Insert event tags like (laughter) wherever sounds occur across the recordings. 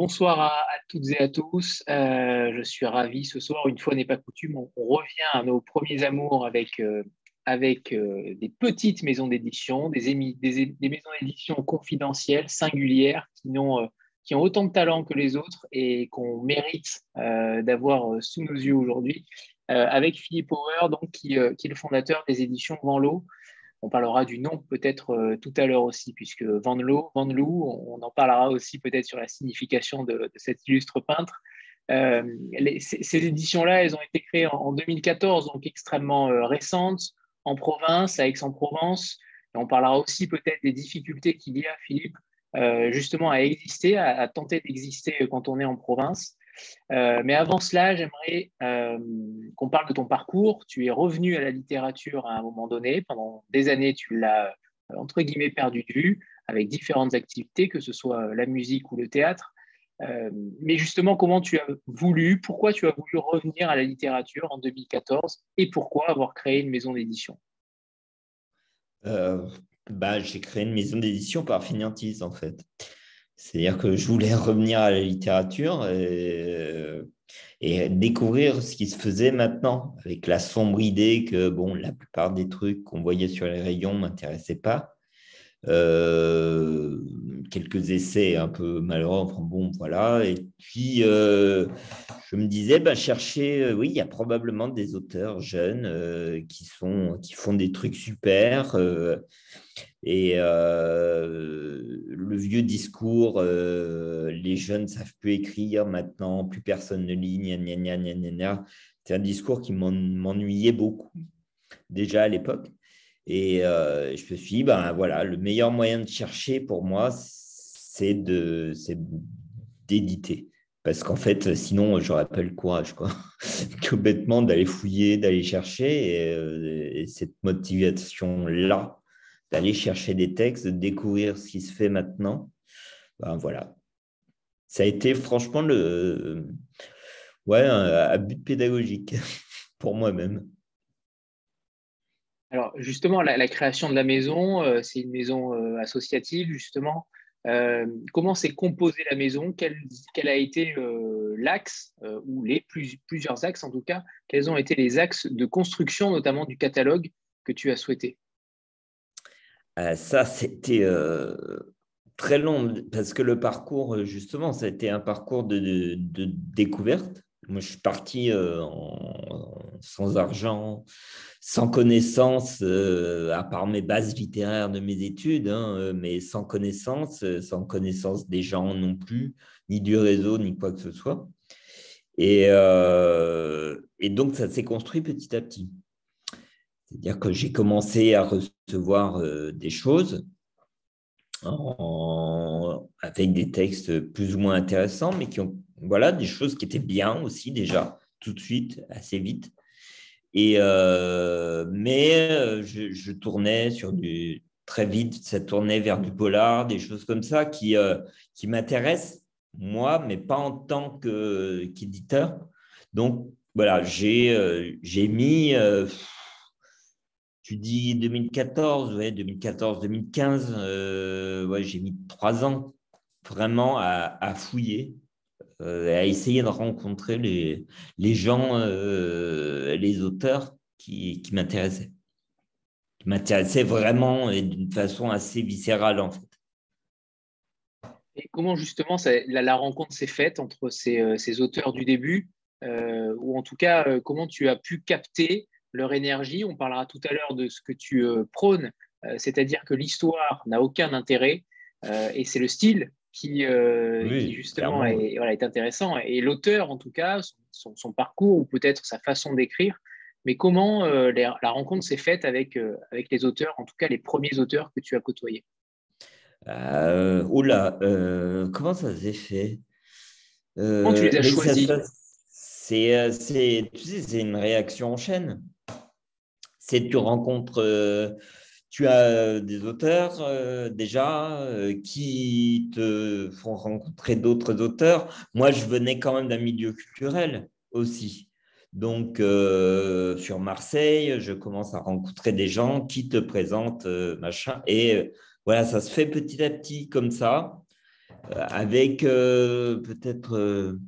bonsoir à, toutes et à tous. Euh, je suis ravi ce soir, une fois n'est pas coutume, on, revient à nos premiers amours avec, euh, euh, des petites maisons d'édition, des, des, maisons d'édition confidentielles, singulières, qui, ont, autant de talent que les autres et qu'on mérite d'avoir sous nos yeux aujourd'hui, avec Philippe Power, donc, qui, est le fondateur des éditions Vanlo. On parlera du nom peut-être euh, tout à l'heure aussi, puisque Van, Loo, Van Loo, on en parlera aussi peut-être sur la signification de, cet illustre peintre. Euh, ces, éditions-là, elles ont été créées en, 2014, donc extrêmement euh, récentes, en province, à Aix-en-Provence. on parlera aussi peut-être des difficultés qu'il y a, Philippe, justement à exister, à tenter d'exister quand on est en province. Euh, mais avant cela, j'aimerais euh, qu'on parle de ton parcours. Tu es revenu à la littérature à un moment donné. Pendant des années, tu l'as, euh, entre guillemets, perdu de vue avec différentes activités, que ce soit la musique ou le théâtre. mais justement, comment tu as voulu, pourquoi tu as voulu revenir à la littérature en 2014 et pourquoi avoir créé une maison d'édition? Bah, J'ai créé une maison d'édition par finiantise, en fait. C'est-à-dire que je voulais revenir à la littérature et, découvrir ce qui se faisait maintenant, avec la sombre idée que bon, la plupart des trucs qu'on voyait sur les rayons ne m'intéressaient pas. Euh, quelques essais un peu malheureux, enfin bon, voilà. Et puis, euh, je me disais, bah, chercher, euh, oui, il y a probablement des auteurs jeunes qui, sont, qui font des trucs super. et le vieux discours, les jeunes ne savent plus écrire maintenant, plus personne ne lit, gna, gna, gna, c'est un discours qui m'ennuyait beaucoup, déjà à l'époque. Et euh, je me suis dit, ben voilà, le meilleur moyen de chercher pour moi, c'est d'éditer. Parce qu'en fait, sinon, j'aurais pas le courage, quoi. (laughs) que bêtement d'aller fouiller, d'aller chercher. Et, euh, cette motivation-là, d'aller chercher des textes, de découvrir ce qui se fait maintenant, ben voilà. Ça a été franchement le, ouais, un but pédagogique (laughs) pour moi-même. Alors justement, la, création de la maison, euh, c'est une maison euh, associative, justement. Euh, comment s'est composée la maison? Quel, a été l'axe, ou les plusieurs axes en tout cas, quels ont été les axes de construction, notamment du catalogue que tu as souhaité? Ça, c'était très long, parce que le parcours, justement, ça a été un parcours de, découverte. Moi, je suis parti sans argent, sans connaissance, euh, à part mes bases littéraires de mes études, hein, euh, mais sans connaissance, euh, sans connaissance des gens non plus, ni du réseau, ni quoi que ce soit. Et donc, ça s'est construit petit à petit. C'est-à-dire que j'ai commencé à recevoir des choses avec des textes plus ou moins intéressants, mais qui ont, voilà, des choses qui étaient bien aussi déjà, tout de suite, assez vite. Et, euh, mais euh, je, tournais sur du. Très vite, ça tournait vers du polar, des choses comme ça qui, euh, qui m'intéressent, moi, mais pas en tant qu'éditeur. Donc, voilà, j'ai mis. tu dis 2014, ouais, 2014-2015, ouais, j'ai mis trois ans vraiment à, fouiller à essayer de rencontrer les, gens, euh, les auteurs qui, m'intéressaient. Qui m'intéressaient vraiment et d'une façon assez viscérale, en fait. Et comment justement la, rencontre s'est faite entre ces, euh, ces, auteurs du début, ou en tout cas, comment tu as pu capter leur énergie? On parlera tout à l'heure de ce que tu prônes, c'est-à-dire que l'histoire n'a aucun intérêt, et c'est le style qui, euh, justement est, voilà, est, intéressant. Et l'auteur, en tout cas, son, parcours ou peut-être sa façon d'écrire, mais comment euh, la rencontre s'est faite avec, euh, avec les auteurs, en tout cas les premiers auteurs que tu as côtoyés? Oula, comment ça s'est fait? Comment tu les as choisis? C'est tu sais, c'est une réaction en chaîne. C'est tu rencontres tu as euh, des auteurs euh, déjà euh, qui te font rencontrer d'autres auteurs? Moi, je venais quand même d'un milieu culturel aussi. Donc, sur Marseille, je commence à rencontrer des gens qui te présentent machin. Et voilà, ça se fait petit à petit comme ça. avec peut-être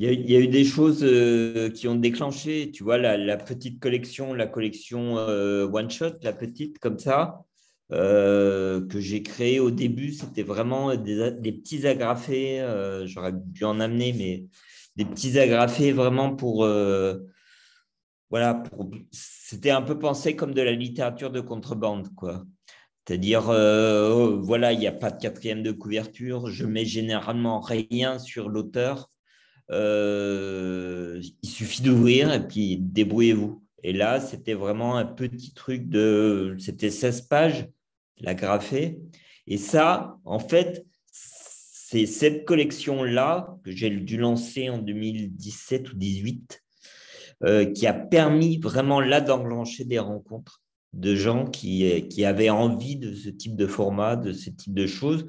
il y, a, eu des choses euh, qui ont déclenché, tu vois, la, petite collection, la collection euh, One Shot, la petite comme ça, euh, que j'ai créée au début, c'était vraiment des, petits agrafés, j'aurais dû en amener, mais des petits agrafés vraiment pour... voilà, c'était un peu pensé comme de la littérature de contrebande, quoi. C'est-à-dire, voilà, il n'y a pas de quatrième de couverture, je mets généralement rien sur l'auteur euh, il suffit d'ouvrir et puis débrouillez-vous. Et là, c'était vraiment un petit truc de. C'était 16 pages, la graphée. Et ça, en fait, c'est cette collection-là que j'ai dû lancer en 2017 ou 2018 euh, qui a permis vraiment là d'enclencher des rencontres de gens qui, qui avaient envie de ce type de format, de ce type de choses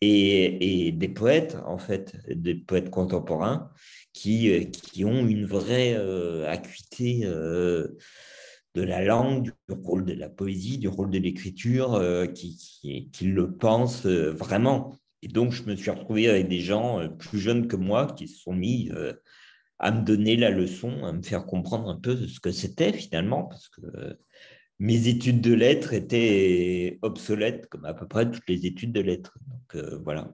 et, des poètes, en fait, des poètes contemporains qui, euh, qui ont une vraie euh, acuité euh, de la langue, du rôle de la poésie, du rôle de l'écriture, qui, qui, le pensent vraiment. Et donc, je me suis retrouvé avec des gens plus jeunes que moi qui se sont mis à me donner la leçon, à me faire comprendre un peu ce que c'était finalement, parce que mes études de lettres étaient obsolètes, comme à peu près toutes les études de lettres. Donc euh, voilà.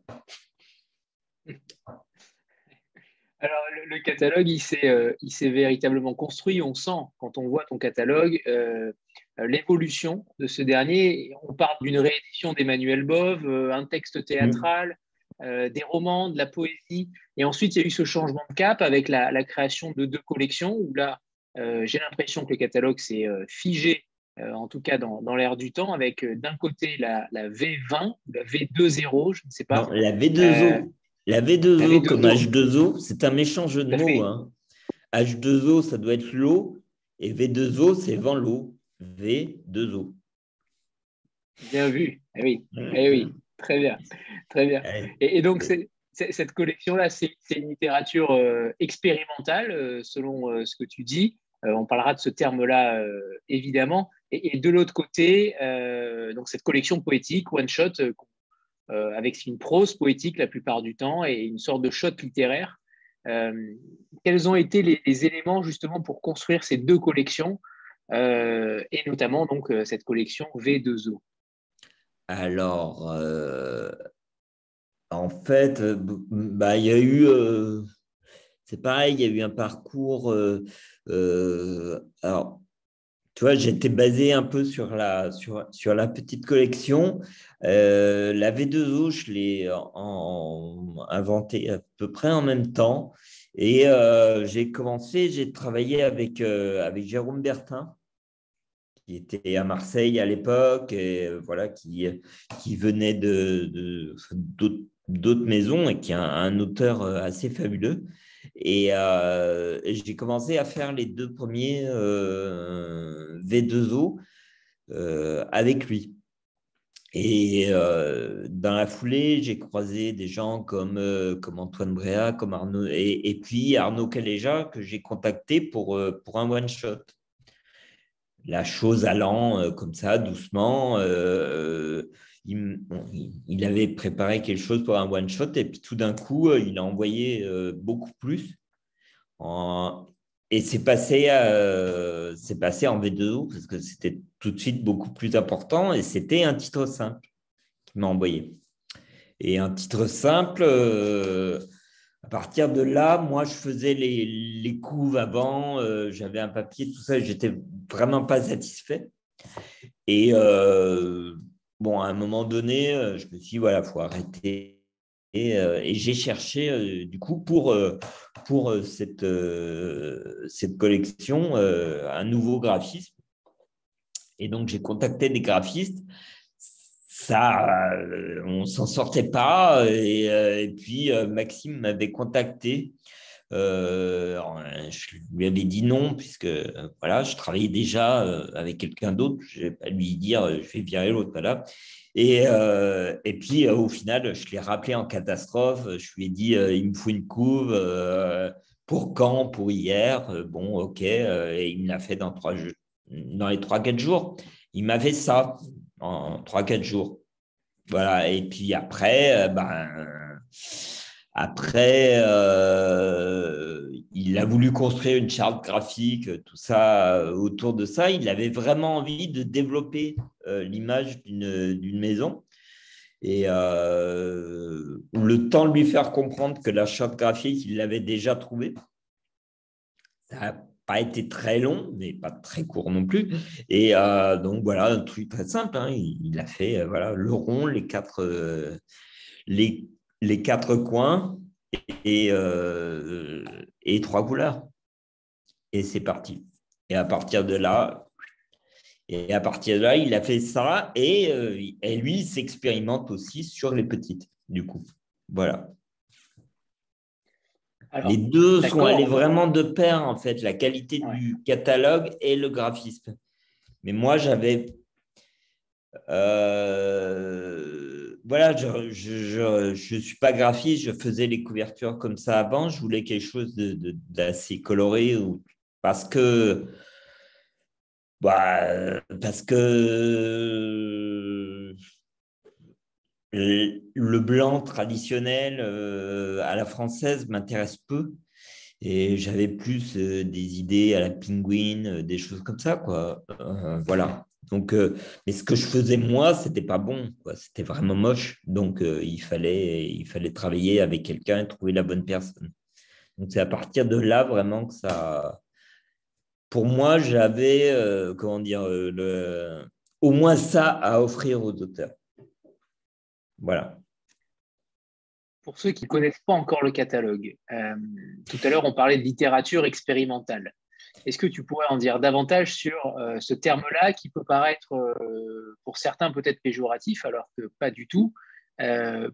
Alors, le, catalogue, euh, il s'est véritablement construit. On sent, quand on voit ton catalogue, euh, l'évolution de ce dernier. On parle d'une réédition d'Emmanuel Bove, un texte théâtral, des romans, de la poésie. Et ensuite, il y a eu ce changement de cap avec la, la création de deux collections où là, j'ai l'impression que le catalogue s'est figé euh, en tout cas dans, dans l'air du temps, avec euh, d'un côté la, la, V20, la V20, je ne sais pas. la V2O. Euh, la V2O comme H2O, c'est un méchant jeu de mots. Hein. H2O, ça doit être l'eau, et V2O, c'est vent l'eau. V2O. Bien vu. Eh oui, eh oui. très bien. Très bien. Et, donc, cette collection-là, c'est une littérature expérimentale, selon ce que tu dis. on parlera de ce terme-là, évidemment. Et, de l'autre côté, euh, donc cette collection poétique, One Shot, euh, euh, avec une prose poétique la plupart du temps et une sorte de shot littéraire. quels ont été les, éléments justement pour construire ces deux collections et notamment donc cette collection V2O Alors, en fait, bah, il y a eu c'est pareil, il y a eu un parcours. alors, tu vois, j'étais basé un peu sur la, sur, sur la petite collection. Euh, la V2O, je l'ai inventée à peu près en même temps. Et euh, j'ai commencé, j'ai travaillé avec, euh, avec Jérôme Bertin, qui était à Marseille à l'époque, et voilà, qui, qui venait de, d'autres, maisons et qui est un auteur assez fabuleux. Euh, et, j'ai commencé à faire les deux premiers euh, V2O euh, avec lui. Et dans la foulée, j'ai croisé des gens comme, comme Antoine Bréa, comme Arnaud, et, puis Arnaud Caléja, que j'ai contacté pour, pour un one-shot. La chose allant comme ça, doucement il, avait préparé quelque chose pour un one shot et puis tout d'un coup, euh, il a envoyé euh, beaucoup plus. Et c'est passé, euh, passé en V2O parce que c'était tout de suite beaucoup plus important et c'était un titre simple qu'il m'a envoyé. Et un titre simple, à partir de là, moi, je faisais les, les couves avant, j'avais un papier, tout ça, j'étais vraiment pas satisfait. Et bon, à un moment donné, euh, je me suis dit, voilà, il faut arrêter. Et, euh, j'ai cherché, euh, du coup, pour, pour cette, cette collection, un nouveau graphisme. Et donc, j'ai contacté des graphistes. Ça, on s'en sortait pas. Et, puis, Maxime m'avait contacté euh, je lui avais dit non, puisque voilà, je travaillais déjà euh, avec quelqu'un d'autre. Je vais pas lui dire euh, je vais virer l'autre. Voilà. Et, et puis, au final, je l'ai rappelé en catastrophe. Je lui ai dit il me faut une couve. pour quand Pour hier Bon, ok. et il me l'a fait dans, trois, dans les 3-4 jours. Il m'a fait ça en 3-4 jours. Voilà. Et puis après, ben, après, il a voulu construire une charte graphique, tout ça autour de ça. Il avait vraiment envie de développer l'image d'une maison et euh, le temps de lui faire comprendre que la charte graphique, il l'avait déjà trouvée. Ça n'a pas été très long, mais pas très court non plus. Et euh, donc voilà, un truc très simple. Hein. Il, a fait euh, voilà, le rond, les quatre, les, les, quatre coins et, et trois couleurs. Et c'est parti. Et à partir de là, et à partir de là, il a fait ça et, euh, et lui, il s'expérimente aussi sur les petites, du coup. Voilà. les deux sont allés vraiment de pair, en fait, la qualité du catalogue et le graphisme. Mais moi, j'avais. Euh, voilà, je ne suis pas graphiste, je faisais les couvertures comme ça avant. Je voulais quelque chose d'assez coloré parce que bah, parce que le blanc traditionnel euh, à la française m'intéresse peu et j'avais plus euh, des idées à la penguin, euh, des choses comme ça, quoi. voilà. Donc, mais ce que je faisais moi, c'était pas bon, C'était vraiment moche. Donc, il fallait, il fallait travailler avec quelqu'un et trouver la bonne personne. Donc, c'est à partir de là vraiment que ça, pour moi, j'avais, euh, comment dire, euh, le, au moins ça à offrir aux auteurs. Voilà. Pour ceux qui ne connaissent pas encore le catalogue, euh, tout à l'heure, on parlait de littérature expérimentale. Est-ce que tu pourrais en dire davantage sur ce terme-là qui peut paraître pour certains peut-être péjoratif, alors que pas du tout?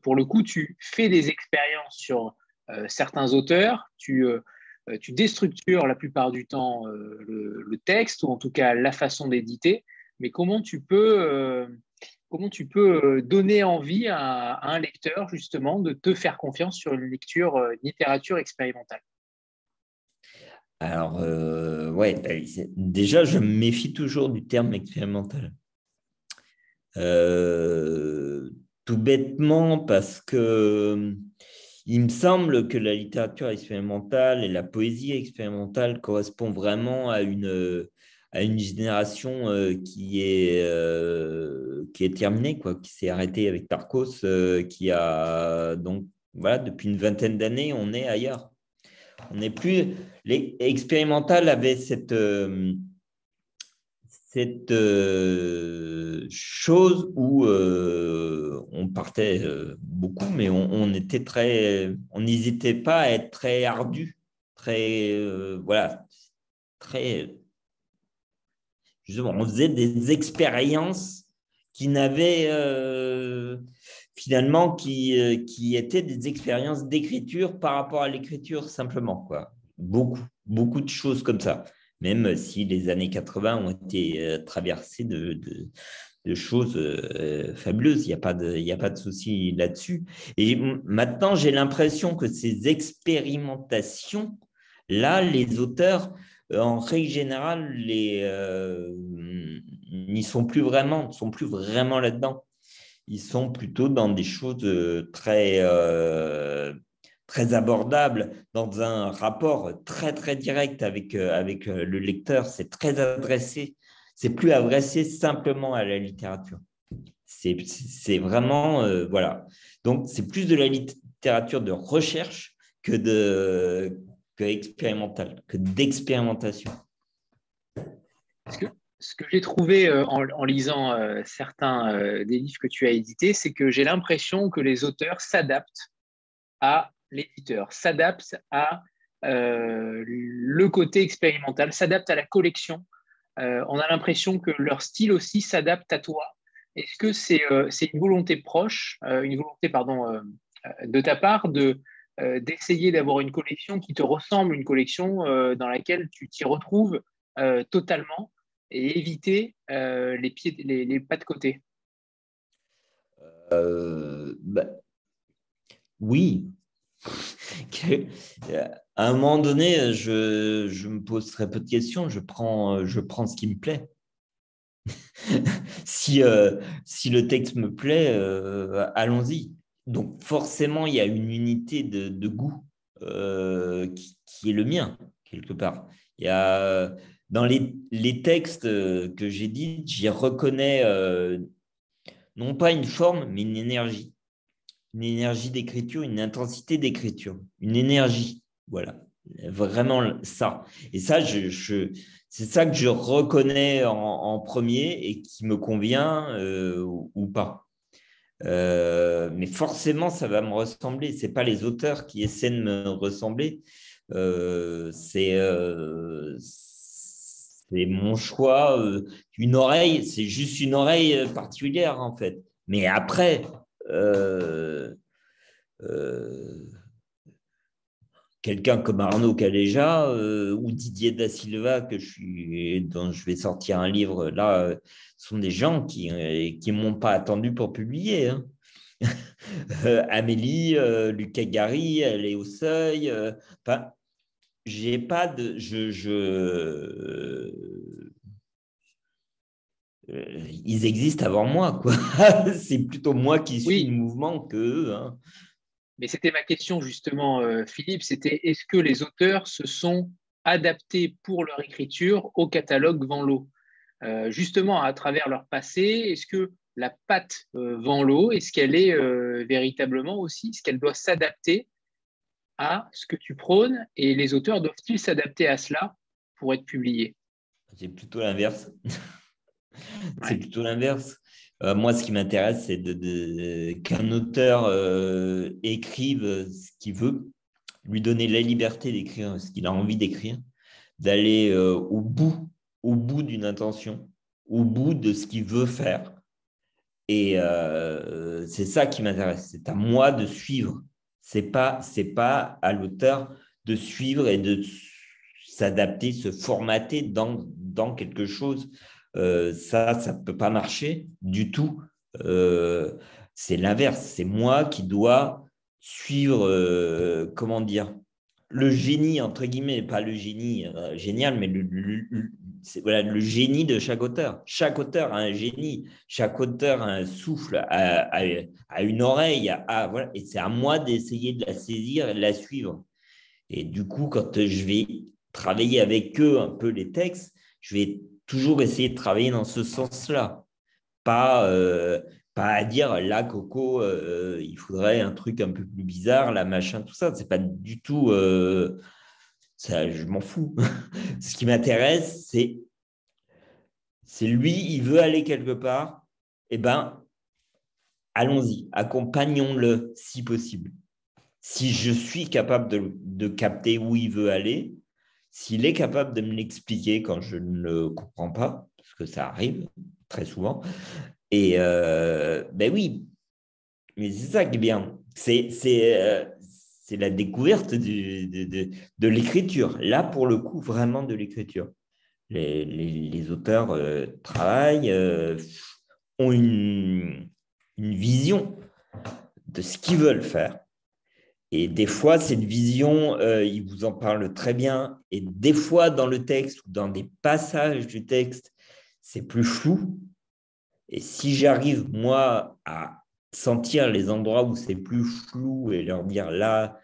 Pour le coup, tu fais des expériences sur certains auteurs, tu euh, tu déstructures la plupart du temps euh, le, texte, ou en tout cas la façon d'éditer, mais comment tu peux, euh, donner envie à, un lecteur justement de te faire confiance sur une lecture littérature expérimentale? Alors, ouais, bah, déjà, je me méfie toujours du terme expérimental. tout bêtement parce que il me semble que la littérature expérimentale et la poésie expérimentale correspondent vraiment à une, à une génération euh, qui est, euh, qui est terminée, quoi, qui s'est arrêtée avec Tarkos, euh, qui a donc, voilà, depuis une vingtaine d'années, on est ailleurs. On n'est plus. Les expérimentales avaient cette cette euh, chose où euh, on partait euh, beaucoup, mais on, était très, on n'hésitait pas à être très ardu, très, voilà, très, justement, on faisait des expériences qui n'avaient finalement, qui, qui étaient des expériences d'écriture par rapport à l'écriture simplement, quoi. Beaucoup, beaucoup de choses comme ça même si les années 80 ont été euh, traversées de, choses euh, fabuleuses. Il n'y a pas de, a pas de souci là-dessus. Et maintenant, j'ai l'impression que ces expérimentations, là, les auteurs, euh, en règle générale, n'y sont plus vraiment, ne sont plus vraiment là-dedans. Ils sont plutôt dans des choses très, très abordable, dans un rapport très, très direct avec, euh, avec euh, le lecteur. C'est très adressé. C'est plus adressé simplement à la littérature. C'est vraiment, euh, voilà. Donc, c'est plus de la littérature de recherche que de que que d'expérimentation. Ce que, j'ai trouvé en lisant certains des livres que tu as édités, c'est que j'ai l'impression que les auteurs s'adaptent à l'éditeur s'adapte à euh, le côté expérimental, s'adapte à la collection. Euh, on a l'impression que leur style aussi s'adapte à toi. Est-ce que c'est euh, une volonté proche, une volonté pardon, de ta part de d'essayer d'avoir une collection qui te ressemble, une collection dans laquelle tu t'y retrouves totalement et éviter les, pieds, les, pas de côté? Bah, Oui, à un moment donné, je, me pose très peu de questions, je prends, prends ce qui me plaît. (laughs) si, euh, si le texte me plaît, euh, allons-y. Donc forcément, il y a une unité de, goût euh, qui, est le mien, quelque part. Il y a, dans les, les textes que j'ai dit, j'y reconnais non pas une forme, mais une énergie. Une énergie d'écriture, une intensité d'écriture, une énergie. Voilà, vraiment ça. Et ça, c'est ça que je reconnais en, premier et qui me convient euh, ou, pas. Euh, mais forcément, ça va me ressembler. Ce n'est pas les auteurs qui essaient de me ressembler. Euh, c'est mon choix. une oreille, c'est juste une oreille particulière, en fait. Mais après, quelqu'un comme Arnaud Caléja euh, ou Didier Da Silva, que je suis, dont je vais sortir un livre là, euh, sont des gens qui ne euh, m'ont pas attendu pour publier. Hein. (laughs) Amélie, Lucas Gary, elle est au seuil. J'ai pas de. Je, ils existent avant moi, quoi. (laughs) C'est plutôt moi qui suis le mouvement que. Hein. Mais c'était ma question justement, euh, Philippe, c'était est-ce que les auteurs se sont adaptés pour leur écriture au catalogue Van Loo euh, Justement, à travers leur passé, est-ce que la patte euh, Van Loo, est-ce qu'elle est, véritablement aussi, est-ce qu'elle doit s'adapter à ce que tu prônes et les auteurs doivent-ils s'adapter à cela pour être publiés? C'est plutôt l'inverse. C'est plutôt l'inverse. Euh, moi, ce qui m'intéresse, c'est qu'un auteur euh, écrive ce qu'il veut, lui donner la liberté d'écrire ce qu'il a envie d'écrire, d'aller euh, au bout, au bout d'une intention, au bout de ce qu'il veut faire. Et c'est ça qui m'intéresse. C'est à moi de suivre. C'est pas, c'est pas à l'auteur de suivre et de s'adapter, se formater dans, dans quelque chose euh, ça, ça ne peut pas marcher du tout. Euh, c'est l'inverse. C'est moi qui dois suivre, euh, comment dire, le génie, entre guillemets, pas le génie génial, mais le, voilà, le génie de chaque auteur. Chaque auteur a un génie, chaque auteur a un souffle, a, une oreille, voilà, et c'est à moi d'essayer de la saisir et de la suivre. Et du coup, quand je vais travailler avec eux un peu les textes, je vais toujours essayer de travailler dans ce sens-là. Pas, euh, pas à dire là, Coco, euh, il faudrait un truc un peu plus bizarre, là, machin, tout ça. C'est pas du tout. Euh, ça, je m'en fous. (laughs) Ce qui m'intéresse, c'est c'est lui, il veut aller quelque part, eh ben, allons-y, accompagnons-le si possible. Si je suis capable de, de, capter où il veut aller, s'il est capable de me l'expliquer quand je ne le comprends pas, parce que ça arrive très souvent, et euh, ben oui, mais c'est ça qui est bien. C'est, euh, la découverte de, l'écriture. Là, pour le coup, vraiment de l'écriture. Les, auteurs euh, travaillent, ont une, une vision de ce qu'ils veulent faire et des fois, cette vision, euh, il vous en parle très bien. Et des fois, dans le texte ou dans des passages du texte, c'est plus flou. Et si j'arrive, moi, à sentir les endroits où c'est plus flou et leur dire là,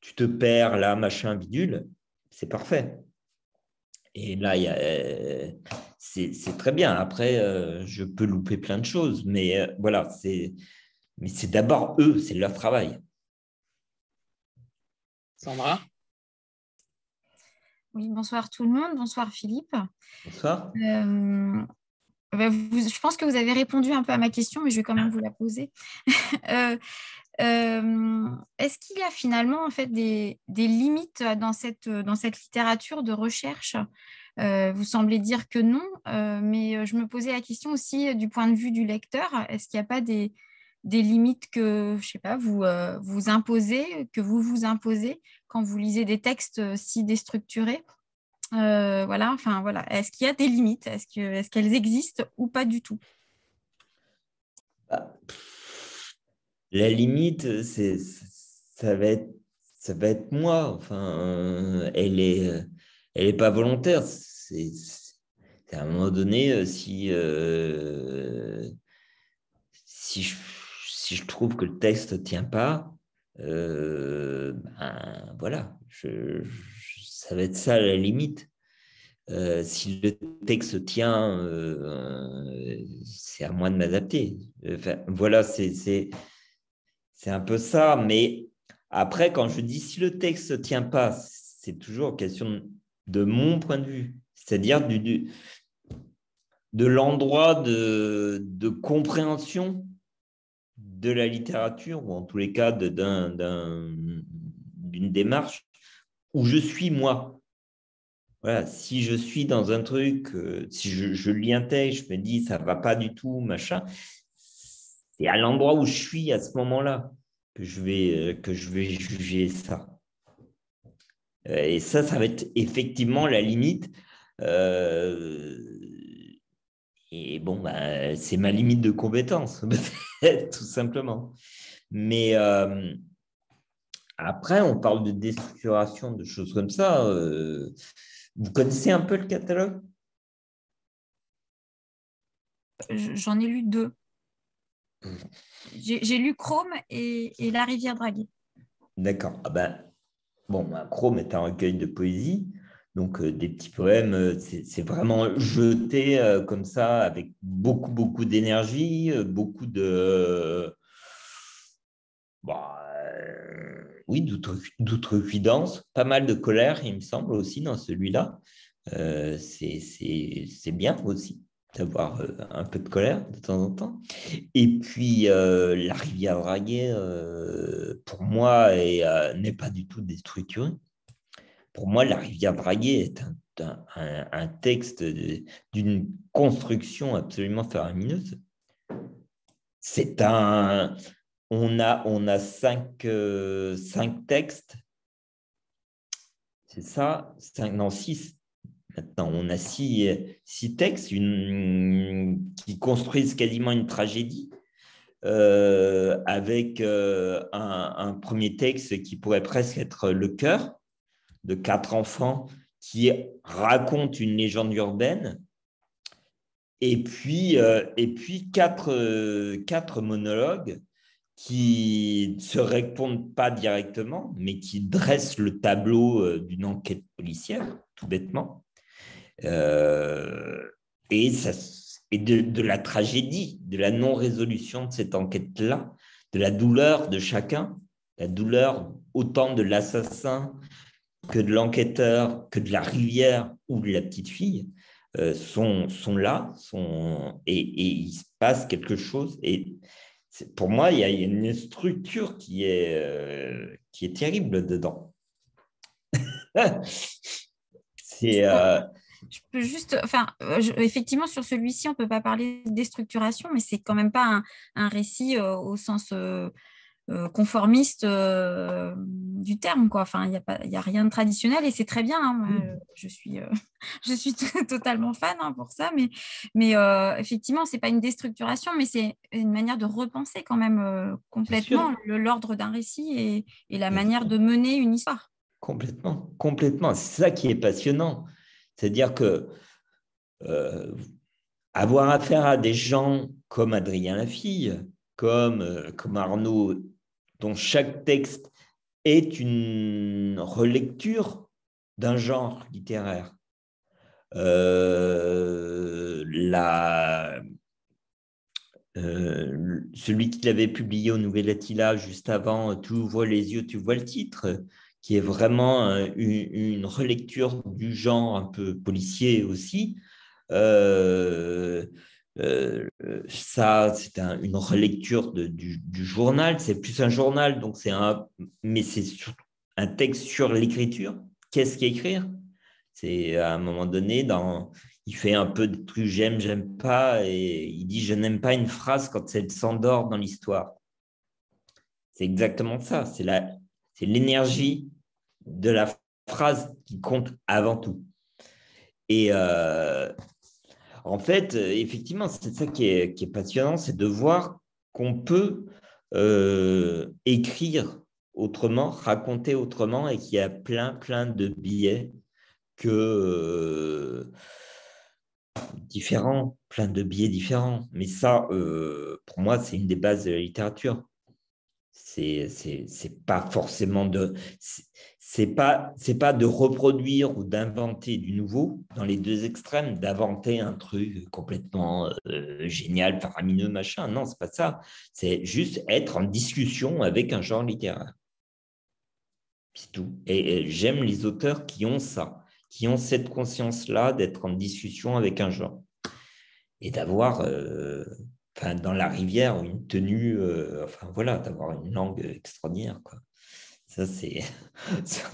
tu te perds, là, machin, bidule, c'est parfait. Et là, euh, c'est très bien. Après, euh, je peux louper plein de choses. Mais voilà, c'est d'abord eux, c'est leur travail. Sandra Oui, bonsoir tout le monde. Bonsoir Philippe. Bonsoir. Euh, bah, je pense que vous avez répondu un peu à ma question, mais je vais quand même vous la poser. (laughs) Euh, euh, est-ce qu'il y a finalement en fait des, limites dans cette, dans cette littérature de recherche? Vous semblez dire que non, mais je me posais la question aussi du point de vue du lecteur. Est-ce qu'il n'y a pas des, des limites que, je sais pas, vous, euh, vous imposez, que vous vous imposez quand vous lisez des textes euh, si déstructurés euh, Voilà, enfin voilà. Est-ce qu'il y a des limites? Est-ce qu'elles est existent ou pas du tout? La limite, c'est ça va être ça va être moi. Enfin, elle est elle est pas volontaire. C'est À un moment donné, si, si je trouve que le texte ne tient pas, ben, voilà, ça va être ça à la limite. Euh, si le texte tient, euh, c'est à moi de m'adapter. voilà, c'est un peu ça. Mais après, quand je dis si le texte ne tient pas, c'est toujours question de mon point de vue, c'est-à-dire de l'endroit de, compréhension de la littérature, ou en tous les cas d'une démarche où je suis moi voilà, si je suis dans un truc, euh, si je, lis un texte, je me dis ça va pas du tout, machin, c'est à l'endroit où je suis à ce moment-là que je vais, euh, que je vais juger ça. Euh, et ça, ça va être effectivement la limite. et bon, bah, c'est ma limite de compétence, (laughs) (laughs) tout simplement. Mais après, on parle de déstructuration, de choses comme ça. Vous connaissez un peu le catalogue? J'en ai lu deux. J'ai lu Chrome et, La rivière draguée. D'accord. Ah ben, bon, ben, Chrome est un recueil de poésie. Donc, euh, des petits poèmes, euh, c'est vraiment jeté euh, comme ça, avec beaucoup, beaucoup d'énergie, beaucoup de. Bah, oui, d'outrecuidance, pas mal de colère, il me semble aussi dans celui-là. C'est bien aussi d'avoir un peu de colère de temps en temps. Et puis, la rivière draguée, pour moi, n'est pas du tout déstructurée. Pour moi, la rivière draguée est un, texte d'une construction absolument faramineuse. C'est un, on a, on a cinq, euh, cinq textes. C'est ça cinq, Non, six. Maintenant, on a six, six textes qui construisent quasiment une tragédie. Euh, avec euh, un, premier texte qui pourrait presque être le cœur de quatre enfants qui racontent une légende urbaine. Et puis, et puis quatre, quatre monologues qui ne se répondent pas directement, mais qui dressent le tableau euh, d'une enquête policière, tout bêtement, euh, et, ça, et de, la tragédie, de la non-résolution de cette enquête-là, de la douleur de chacun, la douleur autant de l'assassin que de l'enquêteur, que de la rivière ou de la petite fille, euh, sont, sont là, sont, et, et, il se passe quelque chose. Et pour moi, il y a une structure qui est, euh, qui est terrible dedans. (laughs) c'est. Euh, je peux juste, enfin, effectivement, sur celui-ci, on ne peut pas parler de déstructuration, mais c'est quand même pas un, un récit au sens euh, conformiste euh, du terme. Quoi. Enfin, il n'y a, pas, a rien de traditionnel et c'est très bien. Hein. Mm. je suis, euh, (laughs) je suis totalement fan hein, pour ça. Mais, mais effectivement, ce n'est pas une déstructuration, mais c'est une manière de repenser quand même complètement l'ordre d'un récit et, et la manière de mener une histoire. Complètement, complètement. C'est ça qui est passionnant. C'est-à-dire que avoir affaire à des gens comme Adrien Lafille, comme, comme Arnaud dont chaque texte est une relecture d'un genre littéraire. Euh, euh, celui qui l'avait publié au Nouvel Attila juste avant, Tu ouvres les yeux, tu vois le titre, qui est vraiment une, relecture du genre un peu policier aussi. Euh, euh, ça, c'est une relecture du, journal. C'est plus un journal, donc c'est un, mais c'est un texte sur l'écriture. Qu'est-ce qu'écrire? C'est à un moment donné, il fait un peu de trucs j'aime, j'aime pas, et il dit je n'aime pas une phrase quand elle s'endort dans l'histoire. C'est exactement ça. C'est la, c'est l'énergie de la phrase qui compte avant tout. Et, euh, en fait, euh, effectivement, c'est ça qui est, passionnant, c'est de voir qu'on peut euh, écrire autrement, raconter autrement et qu'il y a plein, plein de billets que, euh, différents, plein de biais différents. Mais ça, pour moi, c'est une des bases de la littérature. C'est pas forcément de c'est pas c'est pas de reproduire ou d'inventer du nouveau dans les deux extrêmes, d'inventer un truc complètement génial, faramineux, machin. Non, c'est pas ça. C'est juste être en discussion avec un genre littéraire. C'est tout. Et, j'aime les auteurs qui ont ça, qui ont cette conscience-là d'être en discussion avec un genre et d'avoir, euh, enfin, dans la rivière, une tenue, euh, enfin voilà, d'avoir une langue extraordinaire. Quoi. Ça, (laughs) c'est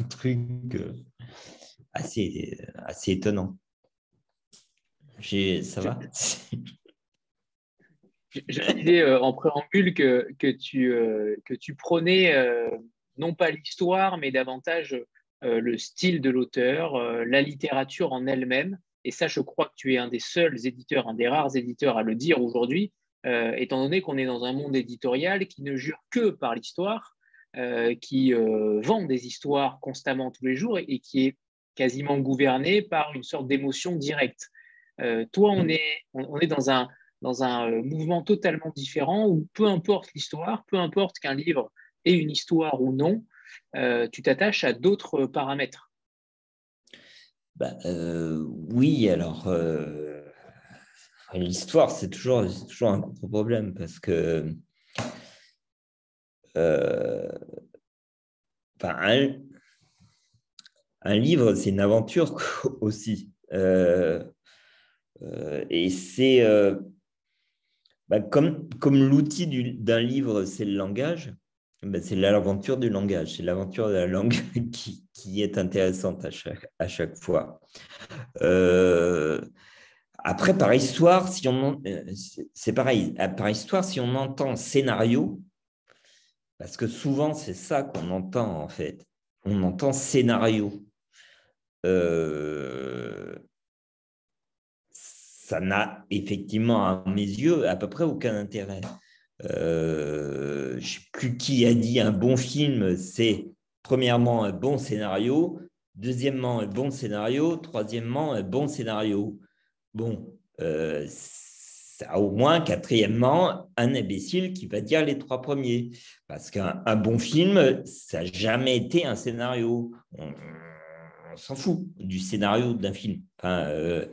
un truc euh, assez, assez étonnant. Ça va? (laughs) Je disais en préambule que, que, tu, que tu prenais non pas l'histoire, mais davantage euh, le style de l'auteur, euh, la littérature en elle-même. Et ça, je crois que tu es un des seuls éditeurs, un des rares éditeurs à le dire aujourd'hui, euh, étant donné qu'on est dans un monde éditorial qui ne jure que par l'histoire, qui vend des histoires constamment tous les jours et, qui est quasiment gouverné par une sorte d'émotion directe. toi, on est, on, est dans un, dans un mouvement totalement différent où peu importe l'histoire, peu importe qu'un livre et une histoire ou non, euh, tu t'attaches à d'autres paramètres. Bah, euh, oui, alors euh, l'histoire, c'est toujours, toujours un gros problème parce que un, un, livre, c'est une aventure (laughs) aussi. et c'est bah, comme, comme l'outil d'un livre, c'est le langage. Ben, c'est l'aventure du langage, c'est l'aventure de la langue (laughs) qui, qui, est intéressante à chaque, à chaque fois. Euh, après, par histoire, si on, euh, c'est pareil, par histoire, si on entend scénario, parce que souvent c'est ça qu'on entend en fait, on entend scénario. Euh, ça n'a effectivement, à mes yeux, à peu près aucun intérêt. Euh, je ne sais plus qui a dit un bon film, c'est premièrement un bon scénario, deuxièmement un bon scénario, troisièmement un bon scénario. Bon, euh, au moins, quatrièmement, un imbécile qui va dire les trois premiers. Parce qu'un bon film, ça n'a jamais été un scénario. On, s'en fout du scénario d'un film. Enfin, euh,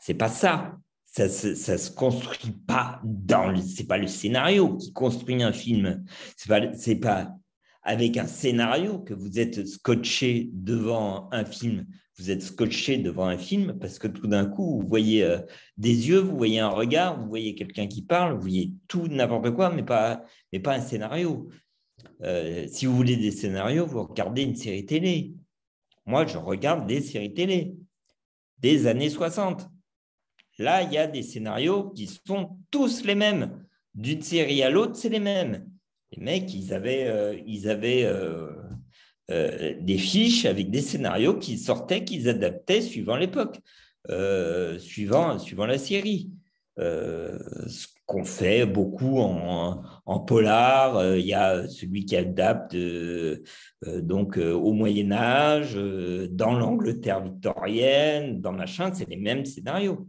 c'est pas ça ça se, se construit pas dans le, c'est pas le scénario qui construit un film. C'est pas, c'est pas avec un scénario que vous êtes scotché devant un film. Vous êtes scotché devant un film parce que tout d'un coup, vous voyez euh, des yeux, vous voyez un regard, vous voyez quelqu'un qui parle, vous voyez tout, n'importe quoi, mais pas, un scénario. Euh, si vous voulez des scénarios, vous regardez une série télé. Moi, je regarde des séries télé des années 60. Là, il y a des scénarios qui sont tous les mêmes. D'une série à l'autre, c'est les mêmes. Les mecs, ils avaient, ils avaient euh, euh, des fiches avec des scénarios qui sortaient, qu'ils adaptaient suivant l'époque, suivant, suivant la série. ce qu'on fait beaucoup en, en polar, il y a celui qui adapte donc au Moyen Âge, dans l'Angleterre victorienne, dans machin, c'est les mêmes scénarios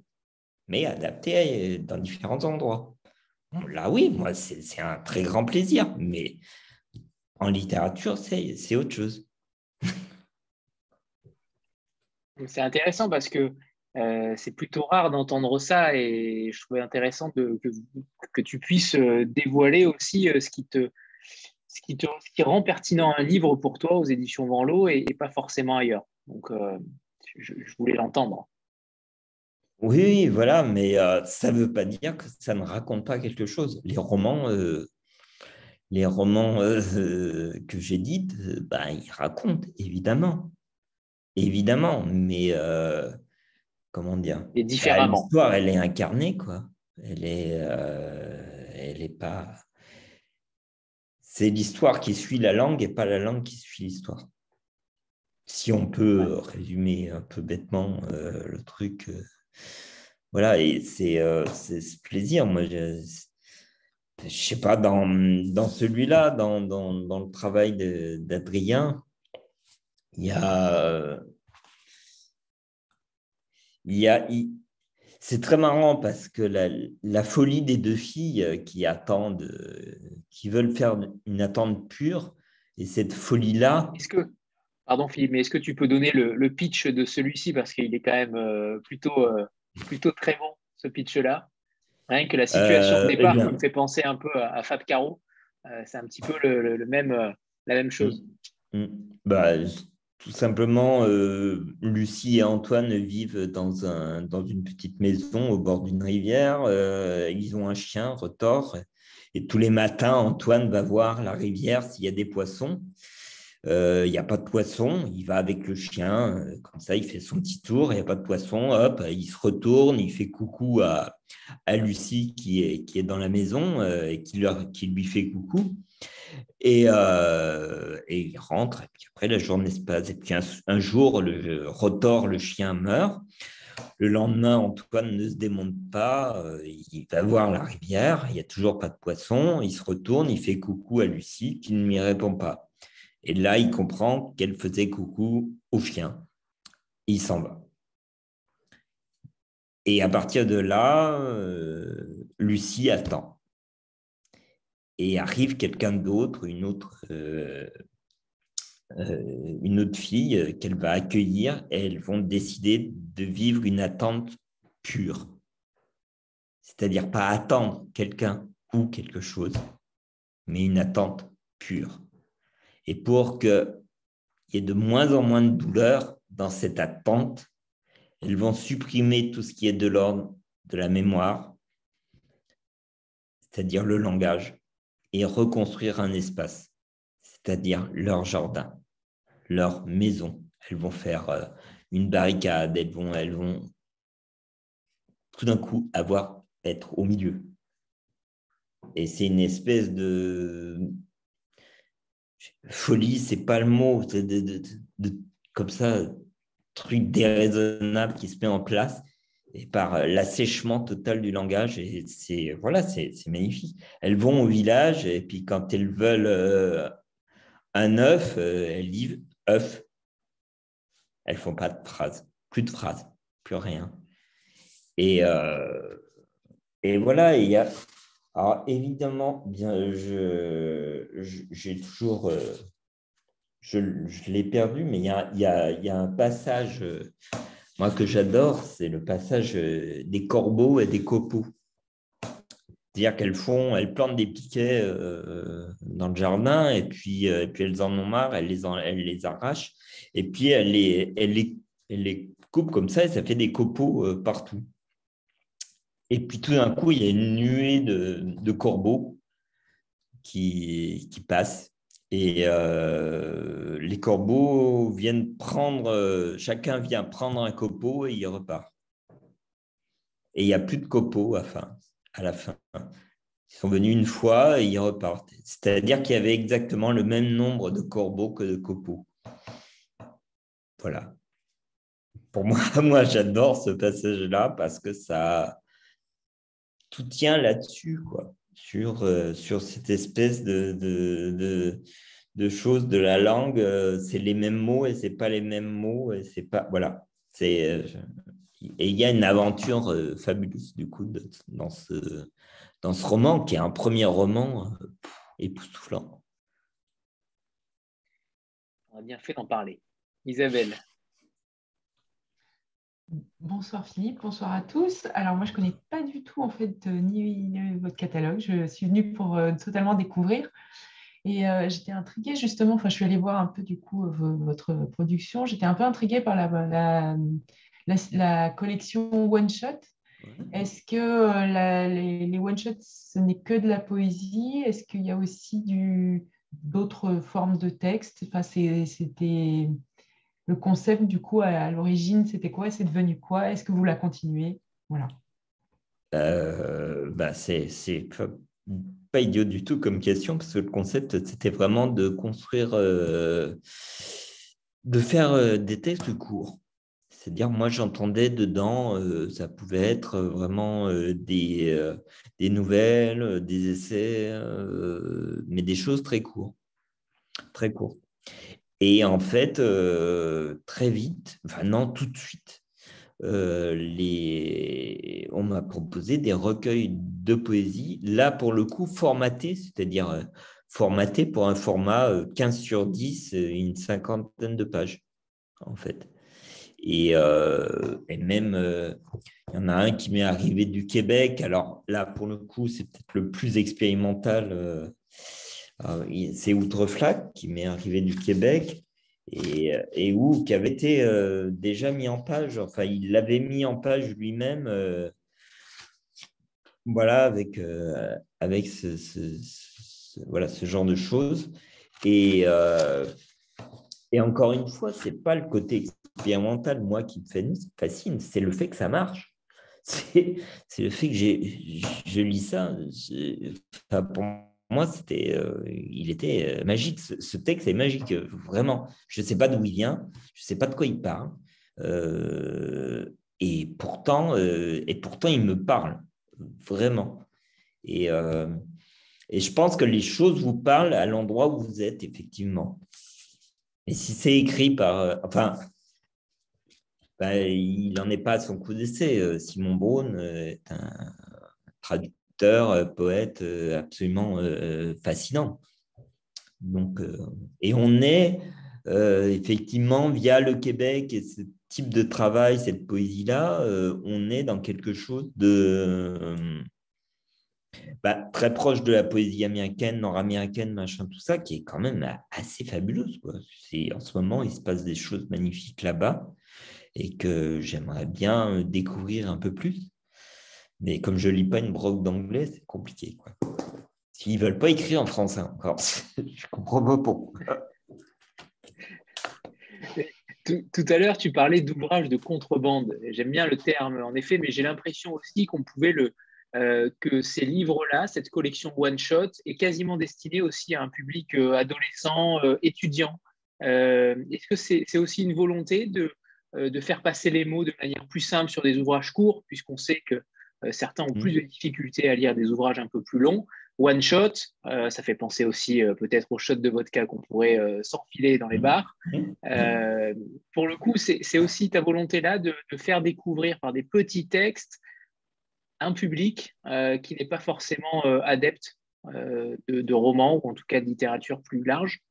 mais adapté dans différents endroits. Là, oui, moi, c'est un très grand plaisir, mais en littérature, c'est autre chose. (laughs) C'est intéressant parce que euh, c'est plutôt rare d'entendre ça et je trouvais intéressant que, que, tu puisses euh, dévoiler aussi euh, ce qui te, ce qui te qui rend pertinent un livre pour toi aux éditions Vanloo et, et pas forcément ailleurs. Donc, je, voulais l'entendre. Oui, voilà, mais euh, ça ne veut pas dire que ça ne raconte pas quelque chose. Les romans, euh, les romans euh, que j'édite, ben, ils racontent, évidemment. Évidemment, mais comment dire Et différemment. L'histoire, elle est incarnée, quoi. Elle est, elle est pas. C'est l'histoire qui suit la langue et pas la langue qui suit l'histoire. Si on peut résumer un peu bêtement le truc voilà, et c'est euh, ce plaisir. Moi, je ne sais pas, dans, celui-là, dans, le travail d'Adrien, il y a. C'est très marrant parce que la, folie des deux filles qui attendent, qui veulent faire une attente pure, et cette folie-là. Est-ce que, pardon Philippe, mais est-ce que tu peux donner le, pitch de celui-ci? Parce qu'il est quand même euh, euh, plutôt très bon ce pitch-là. Rien que la situation de eh départ me fait penser un peu à, Fab Caro, c'est un petit peu le, même, la même chose. Mm. Mm. Bah, tout simplement, euh, Lucie et Antoine vivent dans, un, dans une petite maison au bord d'une rivière. Euh, ils ont un chien, Rotor. Et tous les matins, Antoine va voir la rivière s'il y a des poissons. Euh, il n'y a pas de poissons, il va avec le chien, comme ça, il fait son petit tour, il n'y a pas de poissons, hop, il se retourne, il fait coucou à, à Lucie qui est, qui est dans la maison et qui, leur, lui fait coucou. Euh, et, il rentre, et puis après la journée se passe. Et puis un, jour, le Rotor, le chien, meurt. Le lendemain, Antoine ne se démonte pas, euh, il va voir la rivière, il n'y a toujours pas de poisson, il se retourne, il fait coucou à Lucie qui ne lui répond pas. Et là, il comprend qu'elle faisait coucou au chien. Il s'en va. Et à partir de là, euh, Lucie attend et arrive quelqu'un d'autre, une autre, euh, euh, une autre fille qu'elle va accueillir et elles vont décider de vivre une attente pure. C'est-à-dire pas attendre quelqu'un ou quelque chose, mais une attente pure. Et pour qu'il y ait de moins en moins de douleur dans cette attente, elles vont supprimer tout ce qui est de l'ordre de la mémoire, c'est-à-dire le langage, et reconstruire un espace, c'est-à-dire leur jardin, leur maison. Elles vont faire euh, une barricade, elles vont, elles vont tout d'un coup avoir être au milieu. Et c'est une espèce de folie, c'est pas le mot, de, comme ça, truc déraisonnable qui se met en place et par euh, l'assèchement total du langage. Et c'est voilà, c'est magnifique. Elles vont au village et puis quand elles veulent euh, un œuf, euh, elles disent œuf. Elles font pas de phrases, plus de phrases, plus rien. Et, et voilà, il y a. Alors évidemment, bien, j'ai toujours. Je, l'ai perdu, mais il y a, un passage moi, que j'adore, c'est le passage euh, des corbeaux et des copeaux. C'est-à-dire qu'elles font, elles plantent des piquets euh, dans le jardin et puis, euh, elles en ont marre, elles les, arrachent et puis elles les, coupent comme ça et ça fait des copeaux partout. Et puis tout d'un coup, il y a une nuée de, corbeaux qui passent et euh, les corbeaux viennent prendre, euh, chacun vient prendre un copeau et il repart. Et il n'y a plus de copeaux à, fin, à la fin. Ils sont venus une fois et ils repartent. C'est-à-dire qu'il y avait exactement le même nombre de corbeaux que de copeaux. Voilà. Pour moi, (laughs) j'adore ce passage-là parce que ça tout tient là-dessus, quoi sur, euh, sur cette espèce de, de, de, choses de la langue. Euh, c'est les mêmes mots et c'est pas les mêmes mots et c'est pas voilà. C'est euh, et il y a une aventure fabuleuse du coup dans ce dans ce roman qui est un premier roman époustouflant. On a bien fait d'en parler. Isabelle. Bonsoir Philippe, bonsoir à tous. Alors moi je ne connais pas du tout en fait ni, votre catalogue. Je suis venue pour euh, totalement découvrir. Et euh, j'étais intriguée justement, enfin je suis allée voir un peu du coup votre production. J'étais un peu intriguée par la, la, collection One Shot. Est-ce que euh, les, les One Shot ce n'est que de la poésie? Est-ce qu'il y a aussi d'autres formes de texte enfin, C'était le concept, du coup, à, l'origine, c'était quoi? C'est devenu quoi? Est-ce que vous la continuez? Voilà. Euh, bah c'est pas, idiot du tout comme question, parce que le concept, c'était vraiment de construire, euh, de faire euh, des textes courts. C'est-à-dire, moi, j'entendais dedans, ça pouvait être vraiment des, des nouvelles, des essais, mais des choses très courtes. Très courtes. Et en fait, euh, très vite, enfin non, tout de suite, les... on m'a proposé des recueils de poésie, là pour le coup formatés, c'est-à-dire formatés pour un format 15 sur 10, une cinquantaine de pages, en fait. Et même, il y en a un qui m'est arrivé du Québec. Alors là, pour le coup, c'est peut-être le plus expérimental. C'est Outreflac qui m'est arrivé du Québec et, où, qui avait été déjà mis en page. Enfin, il l'avait mis en page lui-même. voilà, avec, avec ce, voilà, ce genre de choses. Et, euh, et encore une fois, ce n'est pas le côté expérimental, moi, qui me fascine, c'est le fait que ça marche. (laughs) C'est le fait que je lis ça. Moi, c'était, euh, il était euh, magique. Ce, texte est magique, vraiment. Je ne sais pas d'où il vient, je ne sais pas de quoi il parle. et, pourtant, et pourtant, il me parle, vraiment. Et, et je pense que les choses vous parlent à l'endroit où vous êtes, effectivement. Et si c'est écrit par. Euh, enfin, ben, il n'en est pas à son coup d'essai. Euh, Simon Braun euh, est un traducteur, poète absolument fascinant. Donc, et on est effectivement, via le Québec et ce type de travail, cette poésie-là, on est dans quelque chose de bah, très proche de la poésie américaine, nord-américaine, machin, tout ça, qui est quand même assez fabuleuse. Quoi. En ce moment, il se passe des choses magnifiques là-bas et que j'aimerais bien découvrir un peu plus. Mais comme je ne lis pas une brogue d'anglais, c'est compliqué. Quoi. S'ils veulent pas écrire en français encore, (laughs) je comprends pas pourquoi. Tout, à l'heure, tu parlais d'ouvrage de contrebande. J'aime bien le terme, en effet, mais j'ai l'impression aussi qu'on pouvait le, euh, que ces livres-là, cette collection one-shot, est quasiment destinée aussi à un public euh, adolescent, euh, étudiant. Est-ce que c'est aussi une volonté de, de, faire passer les mots de manière plus simple sur des ouvrages courts, puisqu'on sait que certains ont plus de difficultés à lire des ouvrages un peu plus longs One shot, ça fait penser aussi peut-être aux shots de vodka qu'on pourrait s'enfiler dans les mmh. bars. Mmh. pour le coup, c'est aussi ta volonté là de, de, faire découvrir par des petits textes un public euh, qui n'est pas forcément euh, adepte euh, de, romans ou en tout cas de littérature plus large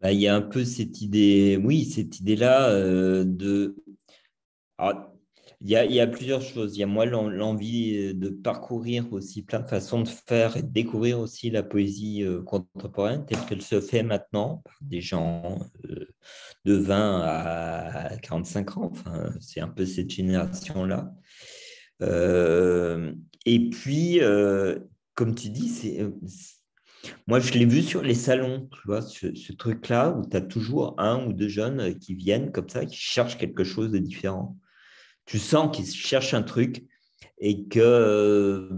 bah, Il y a un peu cette idée, oui, cette idée-là de. Il, y a, plusieurs choses. Il y a moi l'envie de parcourir aussi plein de façons de faire et de découvrir aussi la poésie contemporaine telle qu'elle se fait maintenant par des gens de 20 à 45 ans. Enfin, c'est un peu cette génération-là. Euh, et puis, euh, comme tu dis, euh, moi, je l'ai vu sur les salons, tu vois, ce, truc-là où tu as toujours un ou deux jeunes qui viennent comme ça, qui cherchent quelque chose de différent. Tu sens qu'ils cherchent un truc et que,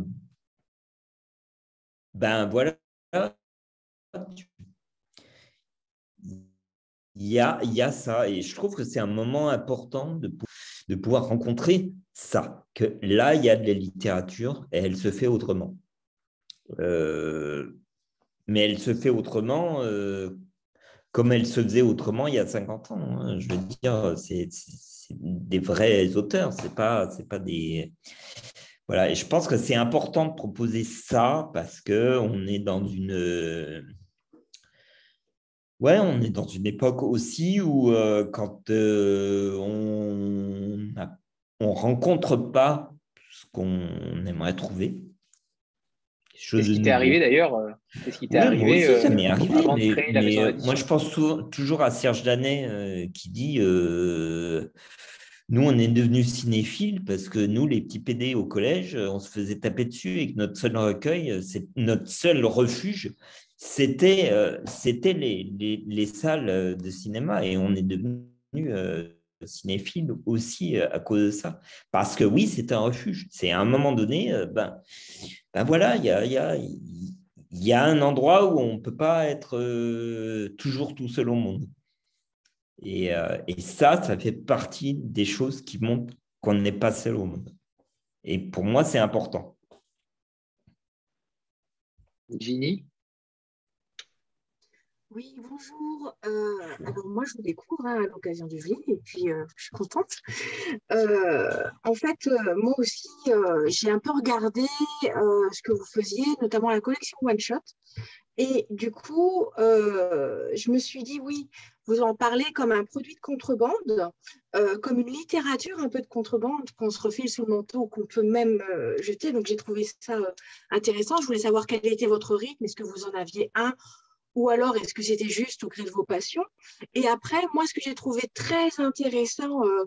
ben voilà, il y a, y a ça. Et je trouve que c'est un moment important de, de pouvoir rencontrer ça, que là, il y a de la littérature et elle se fait autrement. Euh, mais elle se fait autrement euh, comme elle se faisait autrement il y a 50 ans. Hein. Je veux dire, c'est des vrais auteurs, c'est pas, pas des. Voilà, et je pense que c'est important de proposer ça parce qu'on est dans une. Ouais, on est dans une époque aussi où euh, quand on a on rencontre pas ce qu'on aimerait trouver. Qu'est-ce qui t'est arrivé d'ailleurs euh, Qu'est-ce qui t'est arrivé Ça m'est euh, arrivé, mais, euh, moi je pense toujours à Serge Danet qui dit nous on est devenus cinéphiles parce que nous les petits PD au collège on se faisait taper dessus et que notre seul recueil, c'est notre seul refuge, c'était c'était les, les, les, salles de cinéma et on est devenus cinéphile aussi euh, à cause de ça. Parce que oui, c'est un refuge. C'est à un moment donné, euh, ben, ben voilà, il y a, y, a, y a, un endroit où on ne peut pas être euh, toujours tout seul au monde. Et, et, ça, ça fait partie des choses qui montrent qu'on n'est pas seul au monde. Et pour moi, c'est important. Ginny? Oui, bonjour. Euh, alors moi, je vous découvre hein, à l'occasion du vin et puis euh, je suis contente. Euh, en fait, moi aussi, j'ai un peu regardé ce que vous faisiez, notamment la collection One Shot. Et du coup, je me suis dit, oui, vous en parlez comme un produit de contrebande, comme une littérature un peu de contrebande qu'on se refile sous le manteau, qu'on peut même jeter. Donc, j'ai trouvé ça intéressant. Je voulais savoir quel était votre rythme. Est-ce que vous en aviez un ou alors est-ce que c'était juste au gré de vos passions? Et après, moi, ce que j'ai trouvé très intéressant, euh,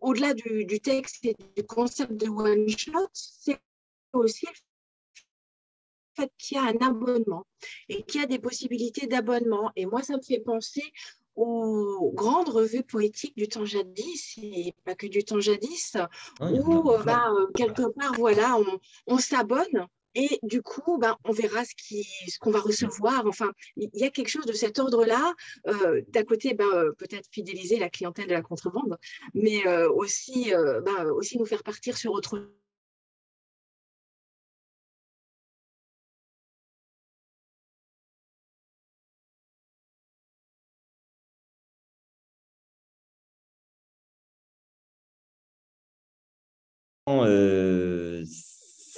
au-delà du, texte et du concept de One Shot, c'est aussi le fait qu'il y a un abonnement et qu'il y a des possibilités d'abonnement. Et moi, ça me fait penser aux grandes revues poétiques du temps jadis, et pas que du temps jadis, où euh, bah, euh, quelque part, voilà, on s'abonne et du coup, ben, on verra ce qu'on va recevoir. Enfin, il y a quelque chose de cet ordre-là. Euh, D'un côté, ben, euh, peut-être fidéliser la clientèle de la contrebande, mais euh, aussi, ben, aussi nous faire partir sur autre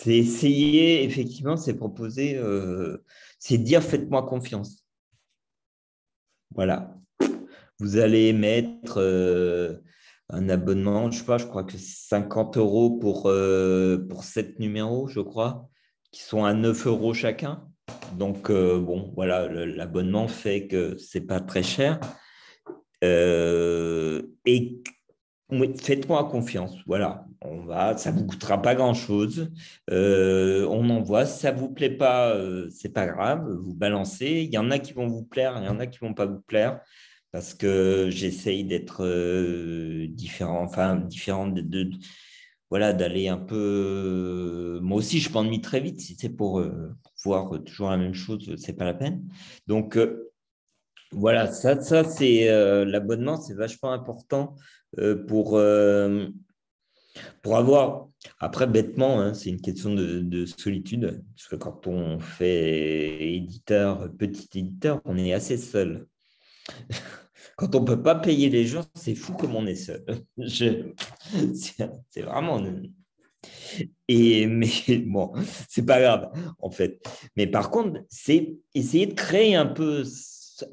c'est essayer, effectivement, c'est proposer, euh, c'est dire faites-moi confiance. Voilà. Vous allez mettre euh, un abonnement, je sais pas, je crois que 50 euros pour, euh, pour 7 numéros, je crois, qui sont à 9 euros chacun. Donc, bon, voilà, l'abonnement fait que ce n'est pas très cher. et faites-moi confiance. Voilà, on va, ça vous coûtera pas grand-chose. Euh, on envoie, ça vous plaît pas, euh, c'est pas grave, vous balancez. Il y en a qui vont vous plaire, il y en a qui vont pas vous plaire parce que j'essaye d'être euh, différent, enfin différent de, voilà, d'aller un peu. Moi aussi, je m'ennuie très vite. Si c'est pour, pour, voir toujours la même chose, c'est pas la peine. Donc voilà, ça, ça c'est l'abonnement, c'est vachement important pour pour avoir, après bêtement, hein, c'est une question de, solitude, parce que quand on fait éditeur, petit éditeur, on est assez seul. (laughs) Quand on ne peut pas payer les gens, c'est fou comme on est seul. (laughs) C'est vraiment... Et, mais (laughs) bon, c'est pas grave, en fait. Mais par contre, c'est essayer de créer un peu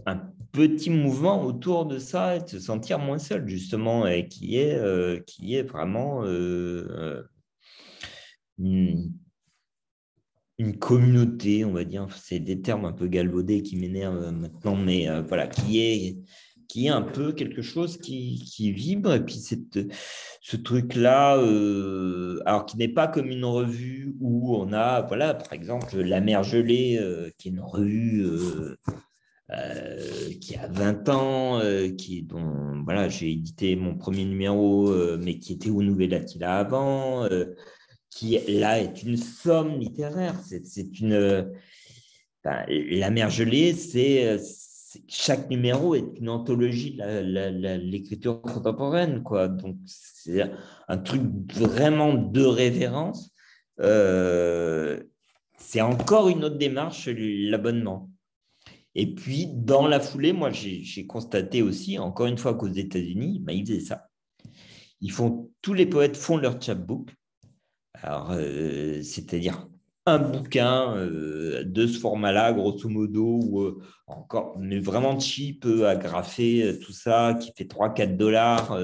un petit mouvement autour de ça et de se sentir moins seul, justement, et qui est, euh, qui est vraiment euh, une, communauté, on va dire. C'est des termes un peu galvaudés qui m'énervent maintenant, mais euh, voilà, qui est, qui est un peu quelque chose qui, qui vibre. Et puis, ce truc-là, alors qui n'est pas comme une revue où on a, voilà, par exemple, La mer gelée, qui est une revue euh, qui a 20 ans, euh, qui dont voilà, j'ai édité mon premier numéro, euh, mais qui était au Nouvel Attila avant, qui là est une somme littéraire. C'est une la mer gelée, c'est chaque numéro est une anthologie de l'écriture contemporaine, quoi. Donc c'est un truc vraiment de révérence. c'est encore une autre démarche, l'abonnement. Et puis, dans la foulée, moi, j'ai constaté aussi, encore une fois qu'aux États-Unis, bah, ils faisaient ça. Ils font, tous les poètes font leur chapbook. Alors, euh, c'est-à-dire un bouquin euh, de ce format-là, grosso modo, ou euh, encore, mais vraiment cheap, agrafé, tout ça, qui fait 3-4 dollars.